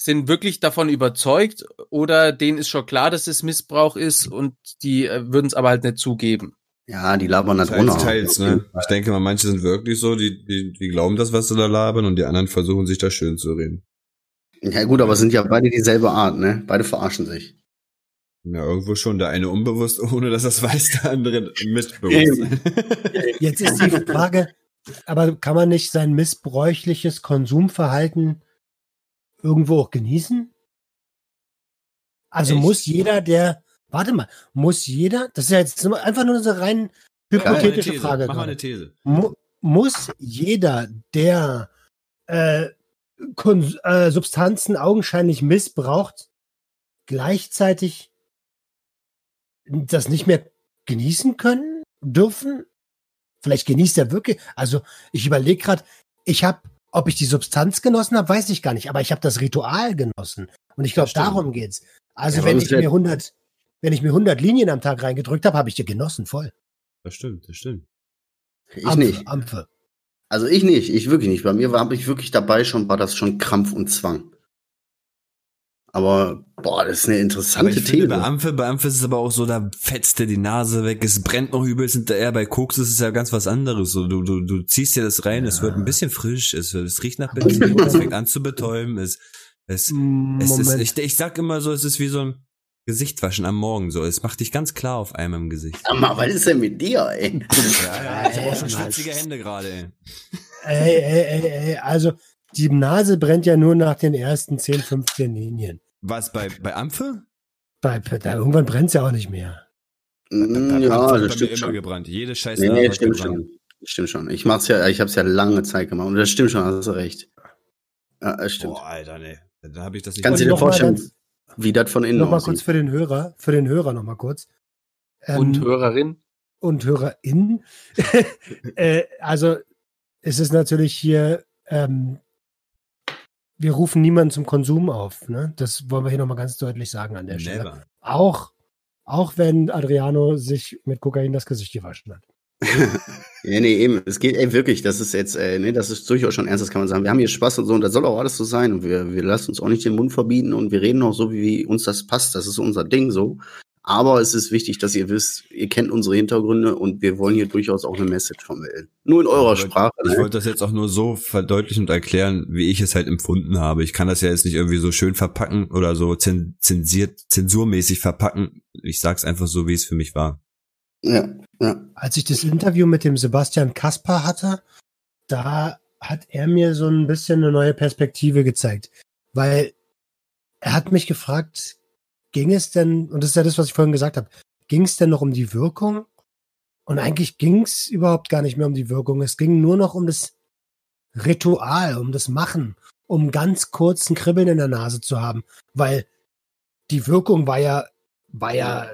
sind wirklich davon überzeugt oder denen ist schon klar, dass es Missbrauch ist und die äh, würden es aber halt nicht zugeben? Ja, die labern da drunter. teils, ne? Ich denke mal, manche sind wirklich so, die, die, die glauben das, was sie da labern, und die anderen versuchen sich da schön zu reden. Ja gut, aber es sind ja beide dieselbe Art, ne? Beide verarschen sich. Ja, irgendwo schon. Der eine unbewusst, (laughs) ohne dass das weiß, der andere mitbewusst. (laughs) Jetzt ist die Frage, aber kann man nicht sein missbräuchliches Konsumverhalten irgendwo auch genießen? Also Echt? muss jeder, der, warte mal, muss jeder, das ist ja jetzt einfach nur eine rein Mach mal eine hypothetische These. Frage. Mach mal eine These. Mu muss jeder, der äh, äh, Substanzen augenscheinlich missbraucht, gleichzeitig das nicht mehr genießen können, dürfen? Vielleicht genießt er wirklich. Also ich überlege gerade, ich habe, ob ich die Substanz genossen habe, weiß ich gar nicht, aber ich habe das Ritual genossen. Und ich glaube, darum geht's. Also Ja, wenn ich mir wär- 100, wenn ich mir 100 Linien am Tag reingedrückt habe, habe ich die genossen voll. Das stimmt, das stimmt. Ich Ampfe, nicht. Ampfe. Also ich nicht, ich wirklich nicht. Bei mir war ich wirklich dabei schon, war das schon Krampf und Zwang. Aber boah, das ist eine Aber interessante ich finde, These. bei Amphe, bei Amphe ist es aber auch so, da fetzt dir die Nase weg, es brennt noch übelst hinterher. Bei Koks ist es ja ganz was anderes. So, du, du, du ziehst dir das rein, es wird ein bisschen frisch, es, wird- es riecht nach (laughs) Benzin, es fängt an zu betäuben, es, es, es ist, ich, ich sag immer so, es ist wie so ein Gesichtwaschen am Morgen, so. Es macht dich ganz klar auf einmal im Gesicht. Mal, was ist denn mit dir, ey? Ja, ja, ich habe auch schon schwitzige Hände gerade, ey. Ey, ey, ey, ey, also die Nase brennt ja nur nach den ersten 10, 15 Linien. Was, bei, bei Ampfe? Bei, da, irgendwann brennt es ja auch nicht mehr. Mm, ja, Ampfe das stimmt immer schon. gebrannt. Jede scheiß Nee, nee, hat stimmt gebrannt. schon. Stimmt schon. Ich mach's ja, ich hab's ja lange Zeit gemacht und das stimmt schon, hast du recht. Ja, das stimmt. Boah, Alter, nee. Da habe ich das nicht Kannst du dir vorstellen, wie das von innen Nochmal kurz für den Hörer, für den Hörer nochmal kurz. Ähm, Und Hörerin. und HörerInnen. (laughs) äh, also es ist natürlich hier, ähm, wir rufen niemanden zum Konsum auf. Ne? Das wollen wir hier nochmal ganz deutlich sagen an der Stelle. Never. Auch, auch wenn Adriano sich mit Kokain das Gesicht gewaschen hat. (laughs) Ja, nee, eben. Es geht, ey, wirklich, das ist jetzt, äh, nee, das ist durchaus schon ernst, das kann man sagen. Wir haben hier Spaß und so und das soll auch alles so sein und wir, wir lassen uns auch nicht den Mund verbieten und wir reden auch so, wie uns das passt. Das ist unser Ding so. Aber es ist wichtig, dass ihr wisst, ihr kennt unsere Hintergründe und wir wollen hier durchaus auch eine Message vermitteln. Nur in eurer Ich wollte- Sprache. Ich Ne? wollte das jetzt auch nur so verdeutlichen und erklären, wie ich es halt empfunden habe. Ich kann das ja jetzt nicht irgendwie so schön verpacken oder so zen- zensiert, zensurmäßig verpacken. Ich sag's einfach so, wie es für mich war. Ja, ja. Als ich das Interview mit dem Sebastian Kaspar hatte, da hat er mir so ein bisschen eine neue Perspektive gezeigt. Weil er hat mich gefragt, ging es denn, und das ist ja das, was ich vorhin gesagt habe, ging es denn noch um die Wirkung? Und eigentlich ging es überhaupt gar nicht mehr um die Wirkung. Es ging nur noch um das Ritual, um das Machen, um ganz kurzen Kribbeln in der Nase zu haben. Weil die Wirkung war ja, war ja,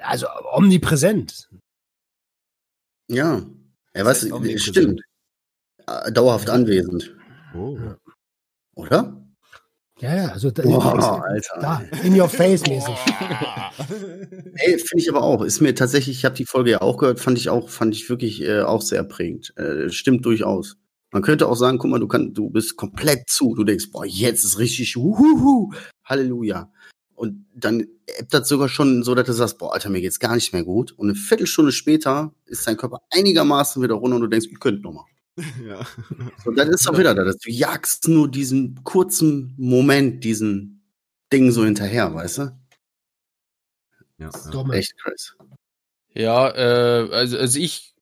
also omnipräsent. Ja. Ja, was, omnipräsent? stimmt. Äh, Dauerhaft anwesend. Oh. Oder? Ja, ja, also da, Boah, Alter. da in your face mäßig. (laughs) Ey, finde ich aber auch. Ist mir tatsächlich, ich habe die Folge ja auch gehört, fand ich auch, fand ich wirklich äh, auch sehr prägend. Äh, stimmt durchaus. Man könnte auch sagen, guck mal, du kannst, du bist komplett zu. Du denkst, boah, jetzt ist richtig, uhuhu, Halleluja. Und dann ebbt das sogar schon so, dass du sagst, boah, Alter, mir geht's gar nicht mehr gut. Und eine Viertelstunde später ist dein Körper einigermaßen wieder runter und du denkst, ich könnte noch mal. (laughs) ja. Und dann ist auch wieder da, dass du jagst nur diesen kurzen Moment, diesen Ding so hinterher, weißt du? Ja, ja. Echt krass. Ja, äh, also, also ich,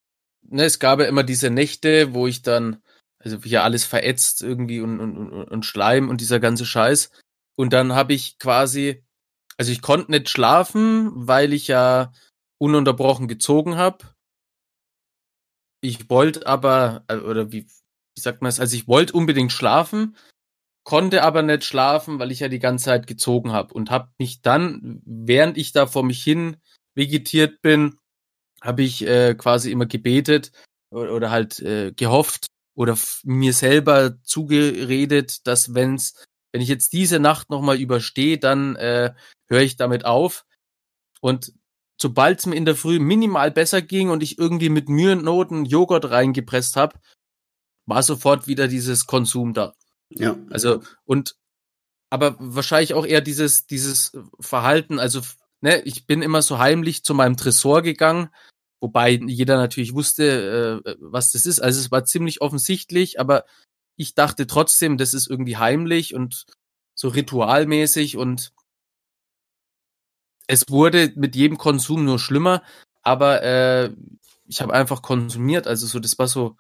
ne, es gab ja immer diese Nächte, wo ich dann, also hier alles verätzt irgendwie und, und, und, und Schleim und dieser ganze Scheiß. Und dann habe ich quasi, also ich konnte nicht schlafen, weil ich ja ununterbrochen gezogen habe. Ich wollte aber, äh, oder wie, wie sagt man es, also ich wollte unbedingt schlafen, konnte aber nicht schlafen, weil ich ja die ganze Zeit gezogen habe und habe mich dann, während ich da vor mich hin vegetiert bin, habe ich äh, quasi immer gebetet oder, oder halt äh, gehofft oder mir selber zugeredet, dass wenn's, wenn ich jetzt diese Nacht nochmal überstehe, dann äh, höre ich damit auf. Und sobald es mir in der Früh minimal besser ging und ich irgendwie mit Mühe und Noten Joghurt reingepresst habe, war sofort wieder dieses Konsum da. Ja. Also, und, aber wahrscheinlich auch eher dieses, dieses Verhalten, also, ne, ich bin immer so heimlich zu meinem Tresor gegangen, wobei jeder natürlich wusste, äh, was das ist. Also, es war ziemlich offensichtlich, aber ich dachte trotzdem, das ist irgendwie heimlich und so ritualmäßig und es wurde mit jedem Konsum nur schlimmer, aber äh, ich habe einfach konsumiert, also so, das war so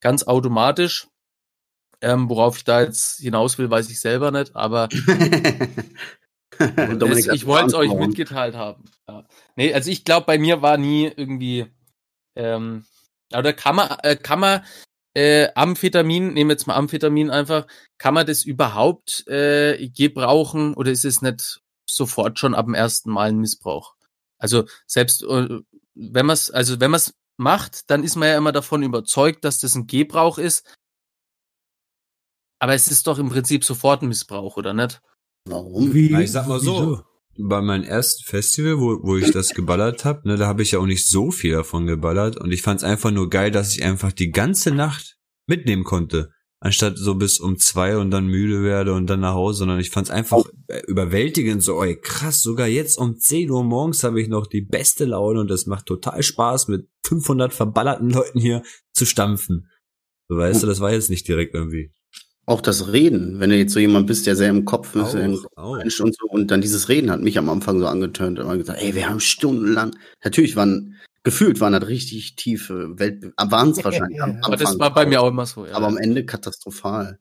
ganz automatisch. Ähm, worauf ich da jetzt hinaus will, weiß ich selber nicht, aber (laughs) hat ich wollte es euch mitgeteilt haben. Ja. Nee, also ich glaube, bei mir war nie irgendwie, ähm, oder kann man, äh, kann man äh, Amphetamin, nehmen wir jetzt mal Amphetamin einfach, kann man das überhaupt äh, gebrauchen oder ist es nicht sofort schon ab dem ersten Mal ein Missbrauch? Also selbst äh, wenn man es, also wenn man es macht, dann ist man ja immer davon überzeugt, dass das ein Gebrauch ist. Aber es ist doch im Prinzip sofort ein Missbrauch, oder nicht? Warum? Wie, Na, ich sag mal so. wieso? Bei meinem ersten Festival, wo, wo ich das geballert hab, ne, da habe ich ja auch nicht so viel davon geballert und ich fand's einfach nur geil, dass ich einfach die ganze Nacht mitnehmen konnte. Anstatt so bis um zwei und dann müde werde und dann nach Hause, sondern ich fand's einfach äh, überwältigend, so, ey, krass, sogar jetzt um 10 Uhr morgens habe ich noch die beste Laune und es macht total Spaß, mit 500 verballerten Leuten hier zu stampfen. So, weißt du, das war jetzt nicht direkt irgendwie. Auch das Reden, wenn du jetzt so jemand bist, der sehr im Kopf ist, im. Mensch und so, und dann dieses Reden hat mich am Anfang so angetönt und gesagt, ey, wir haben stundenlang, natürlich waren, gefühlt waren das richtig tiefe Welt, waren es wahrscheinlich am Ja. Aber das war bei mir auch immer so. Ja. Aber am Ende katastrophal.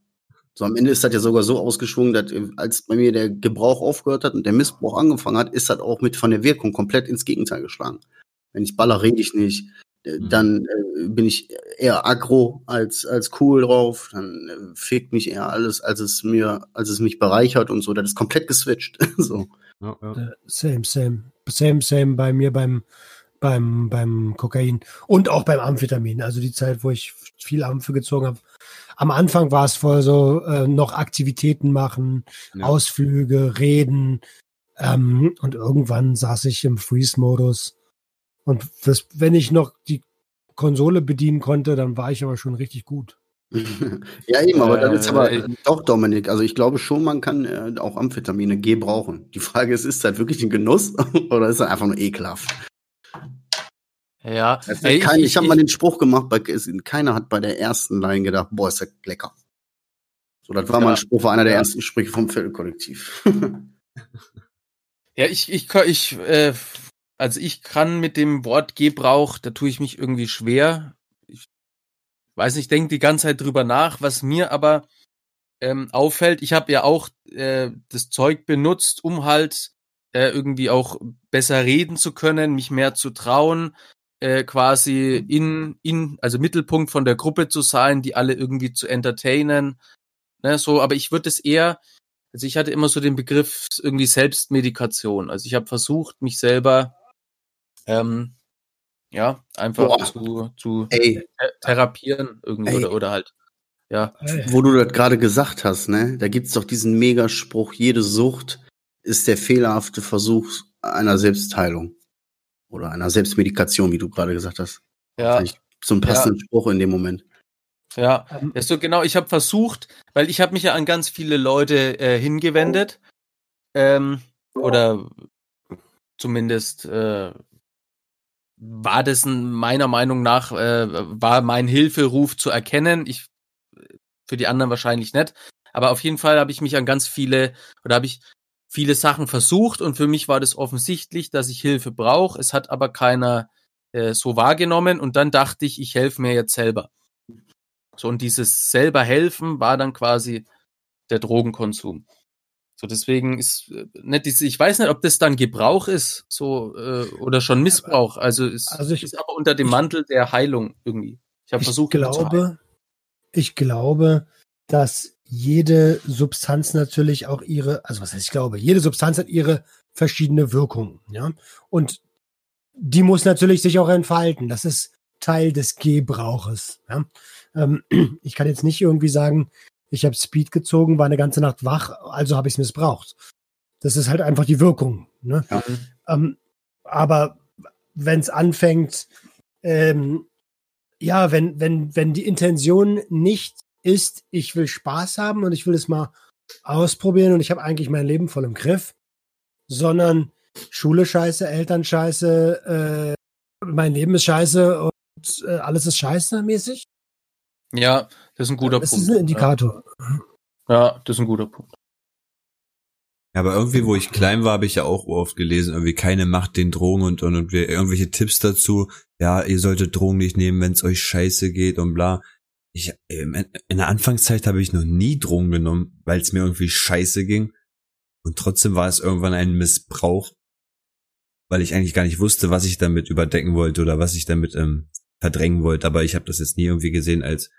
So am Ende ist das ja sogar so ausgeschwungen, dass äh, als bei mir der Gebrauch aufgehört hat und der Missbrauch angefangen hat, ist das auch mit von der Wirkung komplett ins Gegenteil geschlagen. Wenn ich baller, rede ich nicht. Äh, Mhm. Dann äh, bin ich eher aggro als, als cool drauf. Dann äh, fegt mich eher alles, als es mir, als es mich bereichert und so. Das ist komplett geswitcht. (laughs) so. Ja, ja. Äh, Same, same. Same, same bei mir beim, beim, beim Kokain und auch beim Amphetamin. Also die Zeit, wo ich viel Amphe gezogen habe. Am Anfang war es voll so, äh, noch Aktivitäten machen, Ja. Ausflüge, reden. Ähm, und irgendwann saß ich im Freeze-Modus. Und das, wenn ich noch die Konsole bedienen konnte, dann war ich aber schon richtig gut. (laughs) ja, eben, aber das ist Äh, aber äh, doch, Dominik. Also ich glaube schon, man kann äh, auch Amphetamine gebrauchen. Die Frage ist, ist das wirklich ein Genuss (laughs) oder ist das einfach nur ekelhaft? Ja, Es ey, kein, ich, ich, habe mal den Spruch gemacht, bei, keiner hat bei der ersten Line gedacht, boah, ist das lecker. So, das war Ja. mal ein Spruch, war einer der Ja. ersten Sprüche vom Viertelkollektiv. (laughs) ja, ich, ich, kann- ich, äh, also ich kann mit dem Wort Gebrauch, da tue ich mich irgendwie schwer. Ich weiß nicht, denke die ganze Zeit drüber nach, was mir aber ähm, auffällt. Ich habe ja auch äh, das Zeug benutzt, um halt äh, irgendwie auch besser reden zu können, mich mehr zu trauen, äh, quasi in, in, also Mittelpunkt von der Gruppe zu sein, die alle irgendwie zu entertainen. Ne, so, aber ich würde es eher, also ich hatte immer so den Begriff irgendwie Selbstmedikation. Also ich habe versucht, mich selber ähm, ja, einfach Boah. zu, zu Ey, th- therapieren irgendwie Ey. oder, oder halt, ja. wo du das gerade gesagt hast, ne, da gibt's doch diesen Megaspruch, jede Sucht ist der fehlerhafte Versuch einer Selbstheilung. Oder einer Selbstmedikation, wie du gerade gesagt hast. Ja, Fand ich so ein passenden Spruch in dem Moment. ja. Ähm, Ja, so genau, ich habe versucht, weil ich habe mich ja an ganz viele Leute äh, hingewendet. Ähm, oder zumindest äh, war das ein, meiner Meinung nach, äh, war mein Hilferuf zu erkennen. Ich für die anderen wahrscheinlich nicht. Aber auf jeden Fall habe ich mich an ganz viele oder habe ich viele Sachen versucht und für mich war das offensichtlich, dass ich Hilfe brauche. Es hat aber keiner äh, so wahrgenommen und dann dachte ich, ich helfe mir jetzt selber. So, und dieses selber helfen war dann quasi der Drogenkonsum. So, deswegen ist äh, nicht diese, ich weiß nicht, ob das dann Gebrauch ist, so, äh, oder schon Missbrauch. Also es Also ich- ist aber unter dem Mantel der Heilung irgendwie. Ich habe Ich versucht, glaube, ich glaube, dass jede Substanz natürlich auch ihre, also was heißt ich glaube, jede Substanz hat ihre verschiedene Wirkung, ja. Und die muss natürlich sich auch entfalten. Das ist Teil des Gebrauches. Ja? Ähm, (clears throat) ich kann jetzt nicht irgendwie sagen, ich habe Speed gezogen, war eine ganze Nacht wach, also habe ich es missbraucht. Das ist halt einfach die Wirkung. Ne? Ja. Ähm, aber wenn es anfängt, ähm, ja, wenn, wenn, wenn die Intention nicht ist, ich will Spaß haben und ich will es mal ausprobieren und ich habe eigentlich mein Leben voll im Griff, sondern Schule scheiße, Eltern scheiße, äh, mein Leben ist scheiße und äh, alles ist scheiße mäßig. Ja, das ist ein guter das Punkt. ist ein Indikator. Ja, das ist ein guter Punkt. Ja, aber irgendwie, wo ich klein war, habe ich ja auch oft gelesen, irgendwie keine Macht den Drogen und, und, und irgendwelche Tipps dazu. Ja, ihr solltet Drogen nicht nehmen, wenn es euch scheiße geht und bla. Ich, ähm, in der Anfangszeit habe ich noch nie Drogen genommen, weil es mir irgendwie scheiße ging. Und trotzdem war es irgendwann ein Missbrauch, weil ich eigentlich gar nicht wusste, was ich damit überdecken wollte oder was ich damit ähm, verdrängen wollte. Aber ich habe das jetzt nie irgendwie gesehen, als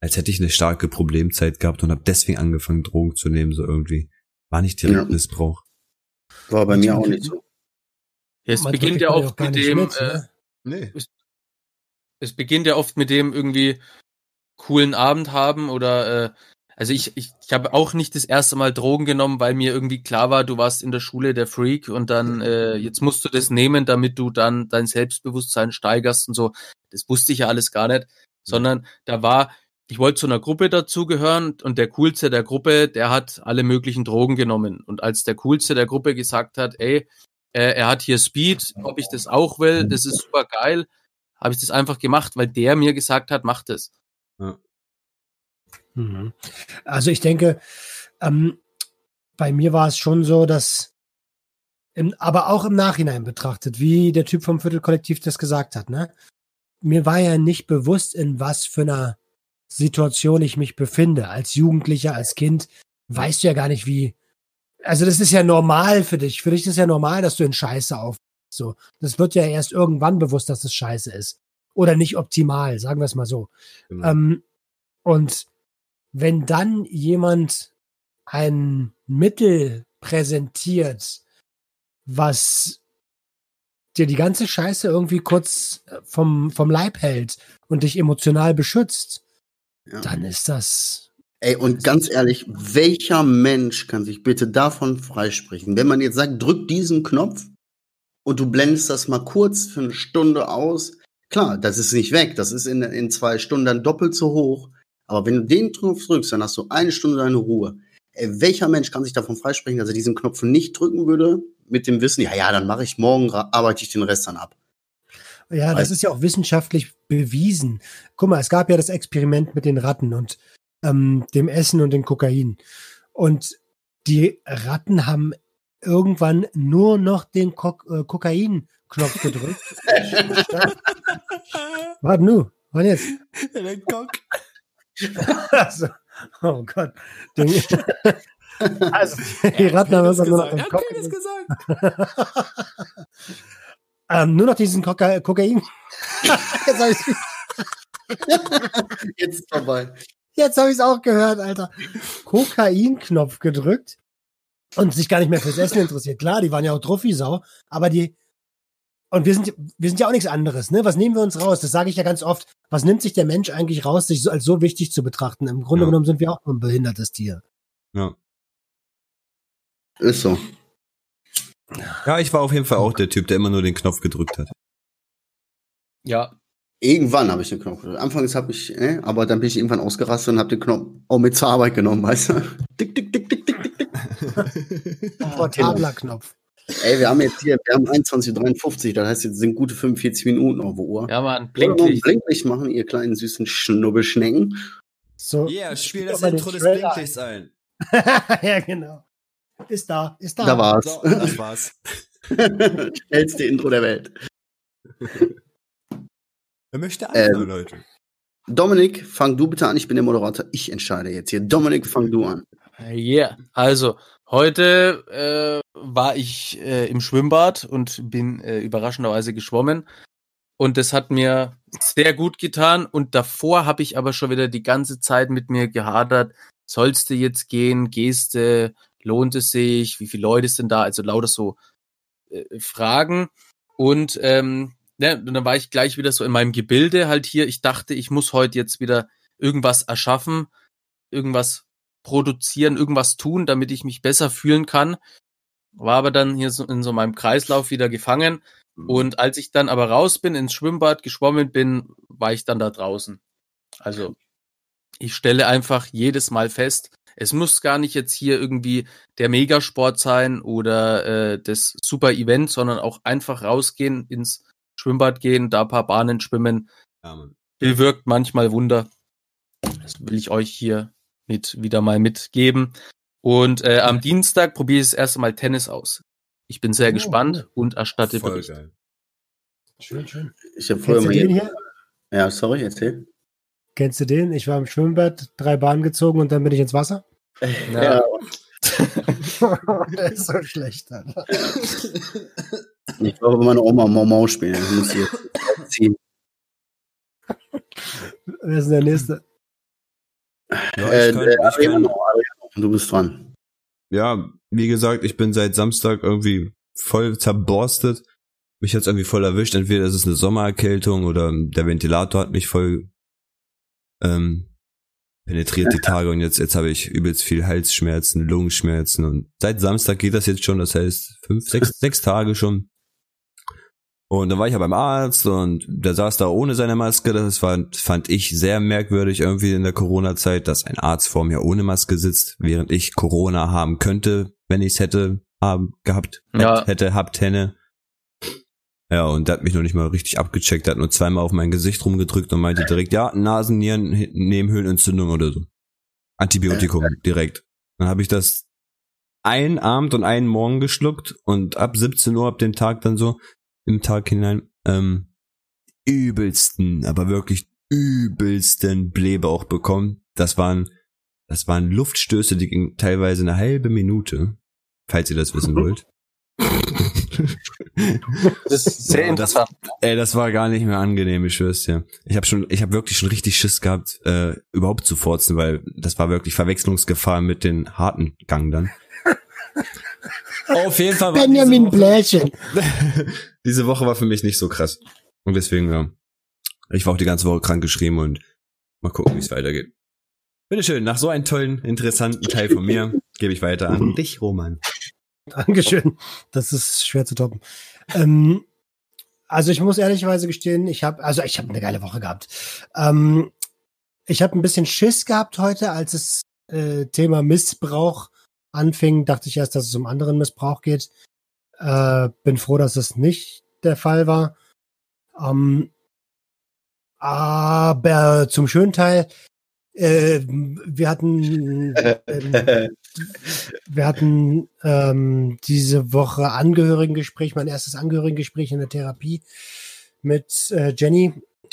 als hätte ich eine starke Problemzeit gehabt und habe deswegen angefangen, Drogen zu nehmen, so irgendwie. War nicht direkt Ja. Missbrauch. War bei mir auch nicht so. Es Manchmal beginnt ja man oft mit dem, mit, äh, ne? Nee. es beginnt ja oft mit dem irgendwie coolen Abend haben oder äh, also ich, ich, ich habe auch nicht das erste Mal Drogen genommen, weil mir irgendwie klar war, du warst in der Schule der Freak und dann äh, jetzt musst du das nehmen, damit du dann dein Selbstbewusstsein steigerst und so. Das wusste ich ja alles gar nicht, sondern da war, ich wollte zu einer Gruppe dazugehören und der coolste der Gruppe, der hat alle möglichen Drogen genommen und als der coolste der Gruppe gesagt hat, ey, äh, er hat hier Speed, ob ich das auch will, das ist super geil, habe ich das einfach gemacht, weil der mir gesagt hat, mach das. Mhm. Also ich denke, ähm, bei mir war es schon so, dass, im, aber auch im Nachhinein betrachtet, wie der Typ vom Viertelkollektiv das gesagt hat, ne? Mir war ja nicht bewusst, in was für einer Situation ich mich befinde. Als Jugendlicher, als Kind, weißt du ja gar nicht, wie. Also, das ist ja normal für dich. Für dich ist es ja normal, dass du in Scheiße auf. So. Das wird ja erst irgendwann bewusst, dass das Scheiße ist. Oder nicht optimal, sagen wir es mal so. Genau. Ähm, und wenn dann jemand ein Mittel präsentiert, was dir die ganze Scheiße irgendwie kurz äh, vom, vom Leib hält und dich emotional beschützt, Ja. dann ist das. Ey, und ganz ehrlich, welcher Mensch kann sich bitte davon freisprechen? Wenn man jetzt sagt, drück diesen Knopf und du blendest das mal kurz für eine Stunde aus, klar, das ist nicht weg, das ist in, in zwei Stunden dann doppelt so hoch. Aber wenn du den Knopf drückst, dann hast du eine Stunde deine Ruhe. Ey, welcher Mensch kann sich davon freisprechen, dass er diesen Knopf nicht drücken würde, mit dem Wissen, ja, ja, dann mache ich morgen, arbeite ich den Rest dann ab. Ja, das ist ja auch wissenschaftlich bewiesen. Guck mal, es gab ja das Experiment mit den Ratten und ähm, dem Essen und dem Kokain. Und die Ratten haben irgendwann nur noch den Kok äh, Kokain-Knopf gedrückt. Warte nu, wann jetzt? Der Cock. Also, oh Gott. Den, also, die Ratten haben irgendwann nur noch den Kok gesagt. (laughs) ähm, nur noch diesen Koka Kokain. (laughs) Jetzt habe ich Jetzt ist vorbei. Jetzt habe ich es auch gehört, Alter. Kokain-Knopf gedrückt und sich gar nicht mehr fürs Essen interessiert. Klar, die waren ja auch Druffi-Sau, aber die. Und wir sind, wir sind ja auch nichts anderes, ne? Was nehmen wir uns raus? Das sage ich ja ganz oft. Was nimmt sich der Mensch eigentlich raus, sich so, als so wichtig zu betrachten? Im Grunde Ja. genommen sind wir auch ein behindertes Tier. Ja. Ist so. ja, ich war auf jeden Fall auch der Typ, der immer nur den Knopf gedrückt hat. Ja, Irgendwann habe ich den Knopf gedrückt. Anfangs habe ich, äh, aber dann bin ich irgendwann ausgerastet und habe den Knopf auch mit zur Arbeit genommen, weißt du? Dick, dick, dick, dick, dick, dick, dick. Portabler Knopf. Ey, wir haben jetzt hier, wir haben 21.53 Uhr, das heißt, jetzt sind gute 45 Minuten auf der Uhr. ja, Wollen man, wir mal ein Blinklicht. Blinklicht machen, ihr kleinen süßen Schnubbelschnecken. So. Yeah, spiel das Intro des Blinklichts ein. (laughs) ja, genau. Ist da, ist da. Da war's. So, das war's. (laughs) Schnellste Intro der Welt. (laughs) Wer möchte anfangen, Ähm, Leute? Dominik, fang du bitte an, ich bin der Moderator. Ich entscheide jetzt hier. Dominik, fang du an. Yeah. Also, heute äh, war ich äh, im Schwimmbad und bin äh, überraschenderweise geschwommen. Und das hat mir sehr gut getan. Und davor habe ich aber schon wieder die ganze Zeit mit mir gehadert. Sollst du jetzt gehen? Gehst du? Lohnt es sich? Wie viele Leute sind da? Also lauter so äh, Fragen. Und ähm, ne, und dann war ich gleich wieder so in meinem Gebilde halt hier. Ich dachte, ich muss heute jetzt wieder irgendwas erschaffen, irgendwas produzieren, irgendwas tun, damit ich mich besser fühlen kann. War aber dann hier so in so meinem Kreislauf wieder gefangen. Und als ich dann aber raus bin, ins Schwimmbad geschwommen bin, war ich dann da draußen. Also ich stelle einfach jedes Mal fest, es muss gar nicht jetzt hier irgendwie der Megasport sein oder äh, das super Event, sondern auch einfach rausgehen, ins Schwimmbad gehen, da ein paar Bahnen schwimmen, Ja, Mann. bewirkt manchmal Wunder. Das will ich euch hier mit wieder mal mitgeben. Und äh, am Dienstag probiere ich das erste Mal Tennis aus. Ich bin sehr Oh, gespannt cool. und erstatte Voll Bericht. geil. Schön, schön. Ich habe früher Kennst mal du den hier. Ja, sorry, erzähl. Kennst du den? Ich war im Schwimmbad, drei Bahnen gezogen und dann bin ich ins Wasser. Ja. (laughs) (laughs) Der ist so schlecht. Alter. Ich glaube, meine Oma Mau Mau spielen. Ich muss hier (laughs) ziehen. Wer ist denn der Nächste? Ja, Äh, kann, äh, Adriano, Adriano, du bist dran. ja, wie gesagt, ich bin seit Samstag irgendwie voll zerborstet. Mich hat's irgendwie voll erwischt. Entweder ist es eine Sommererkältung oder der Ventilator hat mich voll ähm, penetriert die (laughs) Tage und jetzt, jetzt habe ich übelst viel Halsschmerzen, Lungenschmerzen und seit Samstag geht das jetzt schon, das heißt fünf, sechs, (laughs) sechs Tage schon. Und dann war ich ja beim Arzt und der saß da ohne seine Maske. Das war, fand ich sehr merkwürdig irgendwie in der Corona-Zeit, dass ein Arzt vor mir ohne Maske sitzt, während ich Corona haben könnte, wenn ich es hätte haben, gehabt, Ja. hätte, habt, hätte. Ja, und der hat mich noch nicht mal richtig abgecheckt, der hat nur zweimal auf mein Gesicht rumgedrückt und meinte direkt, ja, Nasen, Nieren, Nebenhöhlenentzündung oder so. Antibiotikum direkt. Dann habe ich das einen Abend und einen Morgen geschluckt und ab 17 Uhr ab dem Tag dann so im Tag hinein ähm, übelsten, aber wirklich übelsten Blähbauch bekommen. Das waren, das waren Luftstöße, die gingen teilweise eine halbe Minute, falls ihr das wissen (laughs) wollt. Das ist sehr Und das, interessant. ey, das war gar nicht mehr angenehm, ich schwör's dir. Ich habe schon, ich habe wirklich schon richtig Schiss gehabt, äh, überhaupt zu forzen, weil das war wirklich Verwechslungsgefahr mit den harten Gang dann. Auf jeden Fall Benjamin diese Bläschen. (laughs) diese Woche war für mich nicht so krass. Und deswegen, ja, ich war auch die ganze Woche krank geschrieben und mal gucken, wie es weitergeht. Bitteschön, nach so einem tollen, interessanten Teil von mir (laughs) gebe ich weiter an dich, Roman. Dankeschön. Das ist schwer zu toppen. Ähm, also ich muss ehrlicherweise gestehen, ich habe, also ich habe eine geile Woche gehabt. Ähm, ich habe ein bisschen Schiss gehabt heute, als es äh, Thema Missbrauch anfing. Dachte ich erst, dass es um anderen Missbrauch geht. Äh, bin froh, dass es nicht der Fall war. Ähm, aber zum schönen Teil, äh, wir hatten ähm, (laughs) wir hatten ähm, diese Woche Angehörigengespräch, mein erstes Angehörigengespräch in der Therapie mit äh, Jenny.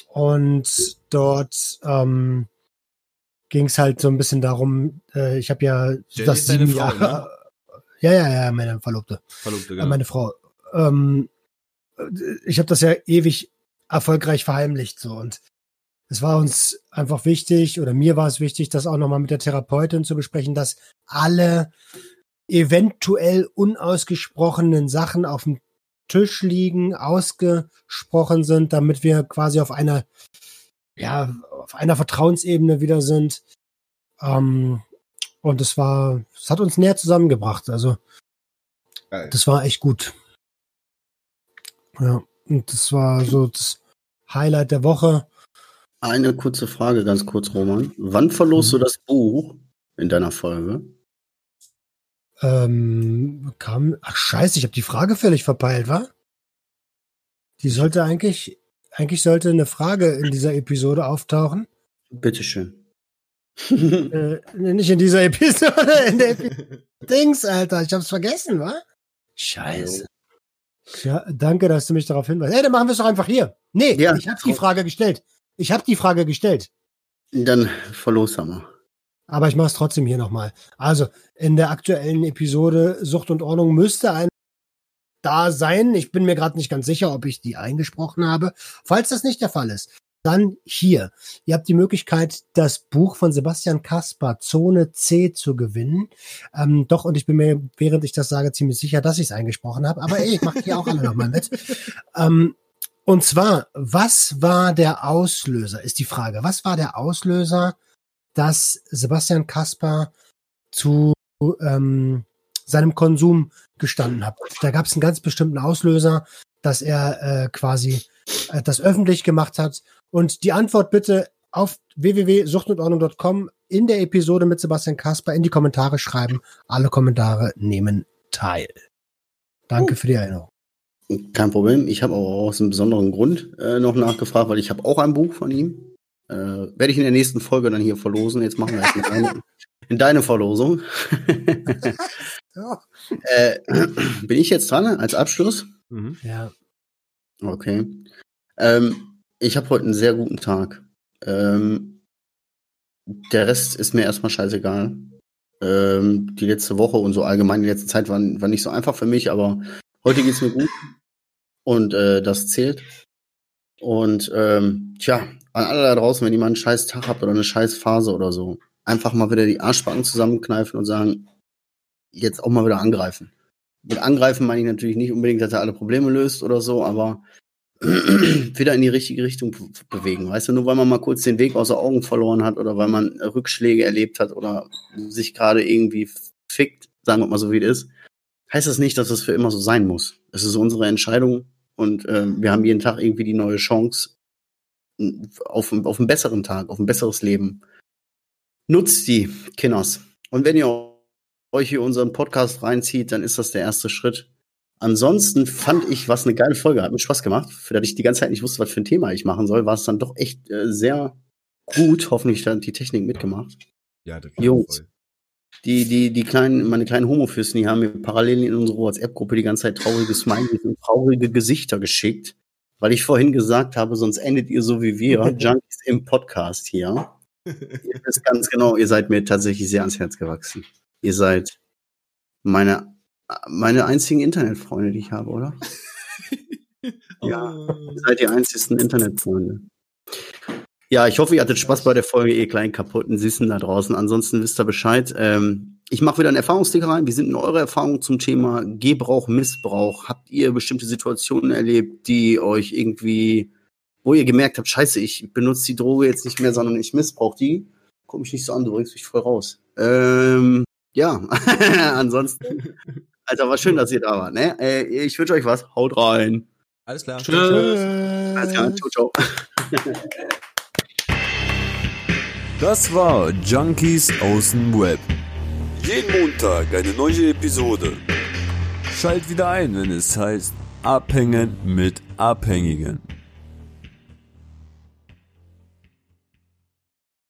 Und dort ähm, ging es halt so ein bisschen darum, äh, ich habe ja Jenny das sieben Frau, Jahre. Ja, ja, ja, meine Verlobte. Verlobte, Äh, meine Frau. Ähm, äh, ich habe das ja ewig erfolgreich verheimlicht so und es war uns einfach wichtig oder mir war es wichtig, das auch nochmal mit der Therapeutin zu besprechen, dass alle eventuell unausgesprochenen Sachen auf dem Tisch liegen, ausgesprochen sind, damit wir quasi auf einer ja auf einer Vertrauensebene wieder sind. Ähm, und es war, es hat uns näher zusammengebracht. Also Geil. das war echt gut. Ja, und das war so das Highlight der Woche. Eine kurze Frage, ganz kurz, Roman. Wann verlost Mhm. du das Buch in deiner Folge? Ähm, kam, ach scheiße, ich habe die Frage völlig verpeilt, wa? Die sollte eigentlich, eigentlich sollte eine Frage in dieser Episode auftauchen. Bitteschön. Äh, nicht in dieser Episode, in der Epi (laughs) Dings, Alter, ich hab's vergessen, wa? Scheiße. Ja, danke, dass du mich darauf hinweist. Ey, dann machen wir es doch einfach hier. Nee, Ja. ich habe die Frage gestellt. Ich habe die Frage gestellt. Dann verlost wir. Aber ich mache es trotzdem hier nochmal. Also, in der aktuellen Episode Sucht und Ordnung müsste ein da sein. Ich bin mir gerade nicht ganz sicher, ob ich die eingesprochen habe. Falls das nicht der Fall ist, dann hier. Ihr habt die Möglichkeit, das Buch von Sebastian Kaspar, Zone C, zu gewinnen. Ähm, doch, und ich bin mir, während ich das sage, ziemlich sicher, dass ich es eingesprochen habe. Aber ey, ich mache hier auch alle nochmal mit. (laughs) Ähm, und zwar, was war der Auslöser, ist die Frage. Was war der Auslöser, dass Sebastian Kaspar zu ähm, seinem Konsum gestanden hat. Da gab es einen ganz bestimmten Auslöser, dass er äh, quasi äh, das öffentlich gemacht hat. Und die Antwort bitte auf www.suchtundordnung.com in der Episode mit Sebastian Kaspar in die Kommentare schreiben. Alle Kommentare nehmen teil. Danke für die Erinnerung. Kein Problem. Ich habe auch aus einem besonderen Grund äh, noch nachgefragt, weil ich habe auch ein Buch von ihm. Äh, Werde ich in der nächsten Folge dann hier verlosen. Jetzt machen wir es in, deine- in deine Verlosung. (laughs) Ja. äh, bin ich jetzt dran als Abschluss? Mhm. ja. Okay. Ähm, ich habe heute einen sehr guten Tag. Ähm, der Rest ist mir erstmal scheißegal. Ähm, die letzte Woche und so allgemein die letzte Zeit war, war nicht so einfach für mich, aber heute geht's mir gut. Und äh, das zählt. Und ähm, tja, an alle da draußen, wenn ihr mal einen scheiß Tag habt oder eine scheiß Phase oder so, einfach mal wieder die Arschbacken zusammenkneifen und sagen, jetzt auch mal wieder angreifen. Mit angreifen meine ich natürlich nicht unbedingt, dass er alle Probleme löst oder so, aber (clears throat) wieder in die richtige Richtung be- bewegen. Weißt du, nur weil man mal kurz den Weg außer Augen verloren hat oder weil man Rückschläge erlebt hat oder sich gerade irgendwie fickt, sagen wir mal so wie es ist, heißt das nicht, dass es für immer so sein muss. Es ist unsere Entscheidung und äh, wir haben jeden Tag irgendwie die neue Chance auf, auf einen besseren Tag, auf ein besseres Leben. Nutzt die, Kinders. Und wenn ihr euch hier unseren Podcast reinzieht, dann ist das der erste Schritt. Ansonsten fand ich, was eine geile Folge hat mir Spaß gemacht. Für das ich die ganze Zeit nicht wusste, was für ein Thema ich machen soll, war es dann doch echt äh, sehr gut. Hoffentlich hat die Technik mitgemacht. Ja, das Jungs. voll. Die, die, die kleinen, meine kleinen Homofürsten, die haben mir parallel in unsere WhatsApp-Gruppe die ganze Zeit traurige Smileys und traurige Gesichter geschickt. weil ich vorhin gesagt habe, sonst endet ihr so wie wir, (laughs) Junkies im Podcast hier. (laughs) ihr wisst ganz genau, ihr seid mir tatsächlich sehr ans Herz gewachsen. Ihr seid meine, meine einzigen Internetfreunde, die ich habe, oder? (laughs) ja, ihr seid die einzigsten Internetfreunde. Ja, ich hoffe, ihr hattet Spaß bei der Folge, ihr kleinen kaputten Süßen da draußen. Ansonsten wisst ihr Bescheid. Ähm, ich mache wieder einen Erfahrungsticker rein. Wie sind denn eure Erfahrungen zum Thema Gebrauch, Missbrauch? Habt ihr bestimmte Situationen erlebt, die euch irgendwie, wo ihr gemerkt habt, scheiße, ich benutze die Droge jetzt nicht mehr, sondern ich missbrauche die? Guck mich nicht so an, du bringst mich voll raus. Ähm, ja, (laughs) ansonsten, Alter, war schön, dass ihr da wart. Ne? Äh, ich wünsche euch was. Haut rein. Alles klar. Tschüss. Alles klar. Ciao, ciao. (laughs) Das war Junkies aus dem Web. Jeden Montag eine neue Episode. Schalt wieder ein, wenn es heißt Abhängen mit Abhängigen.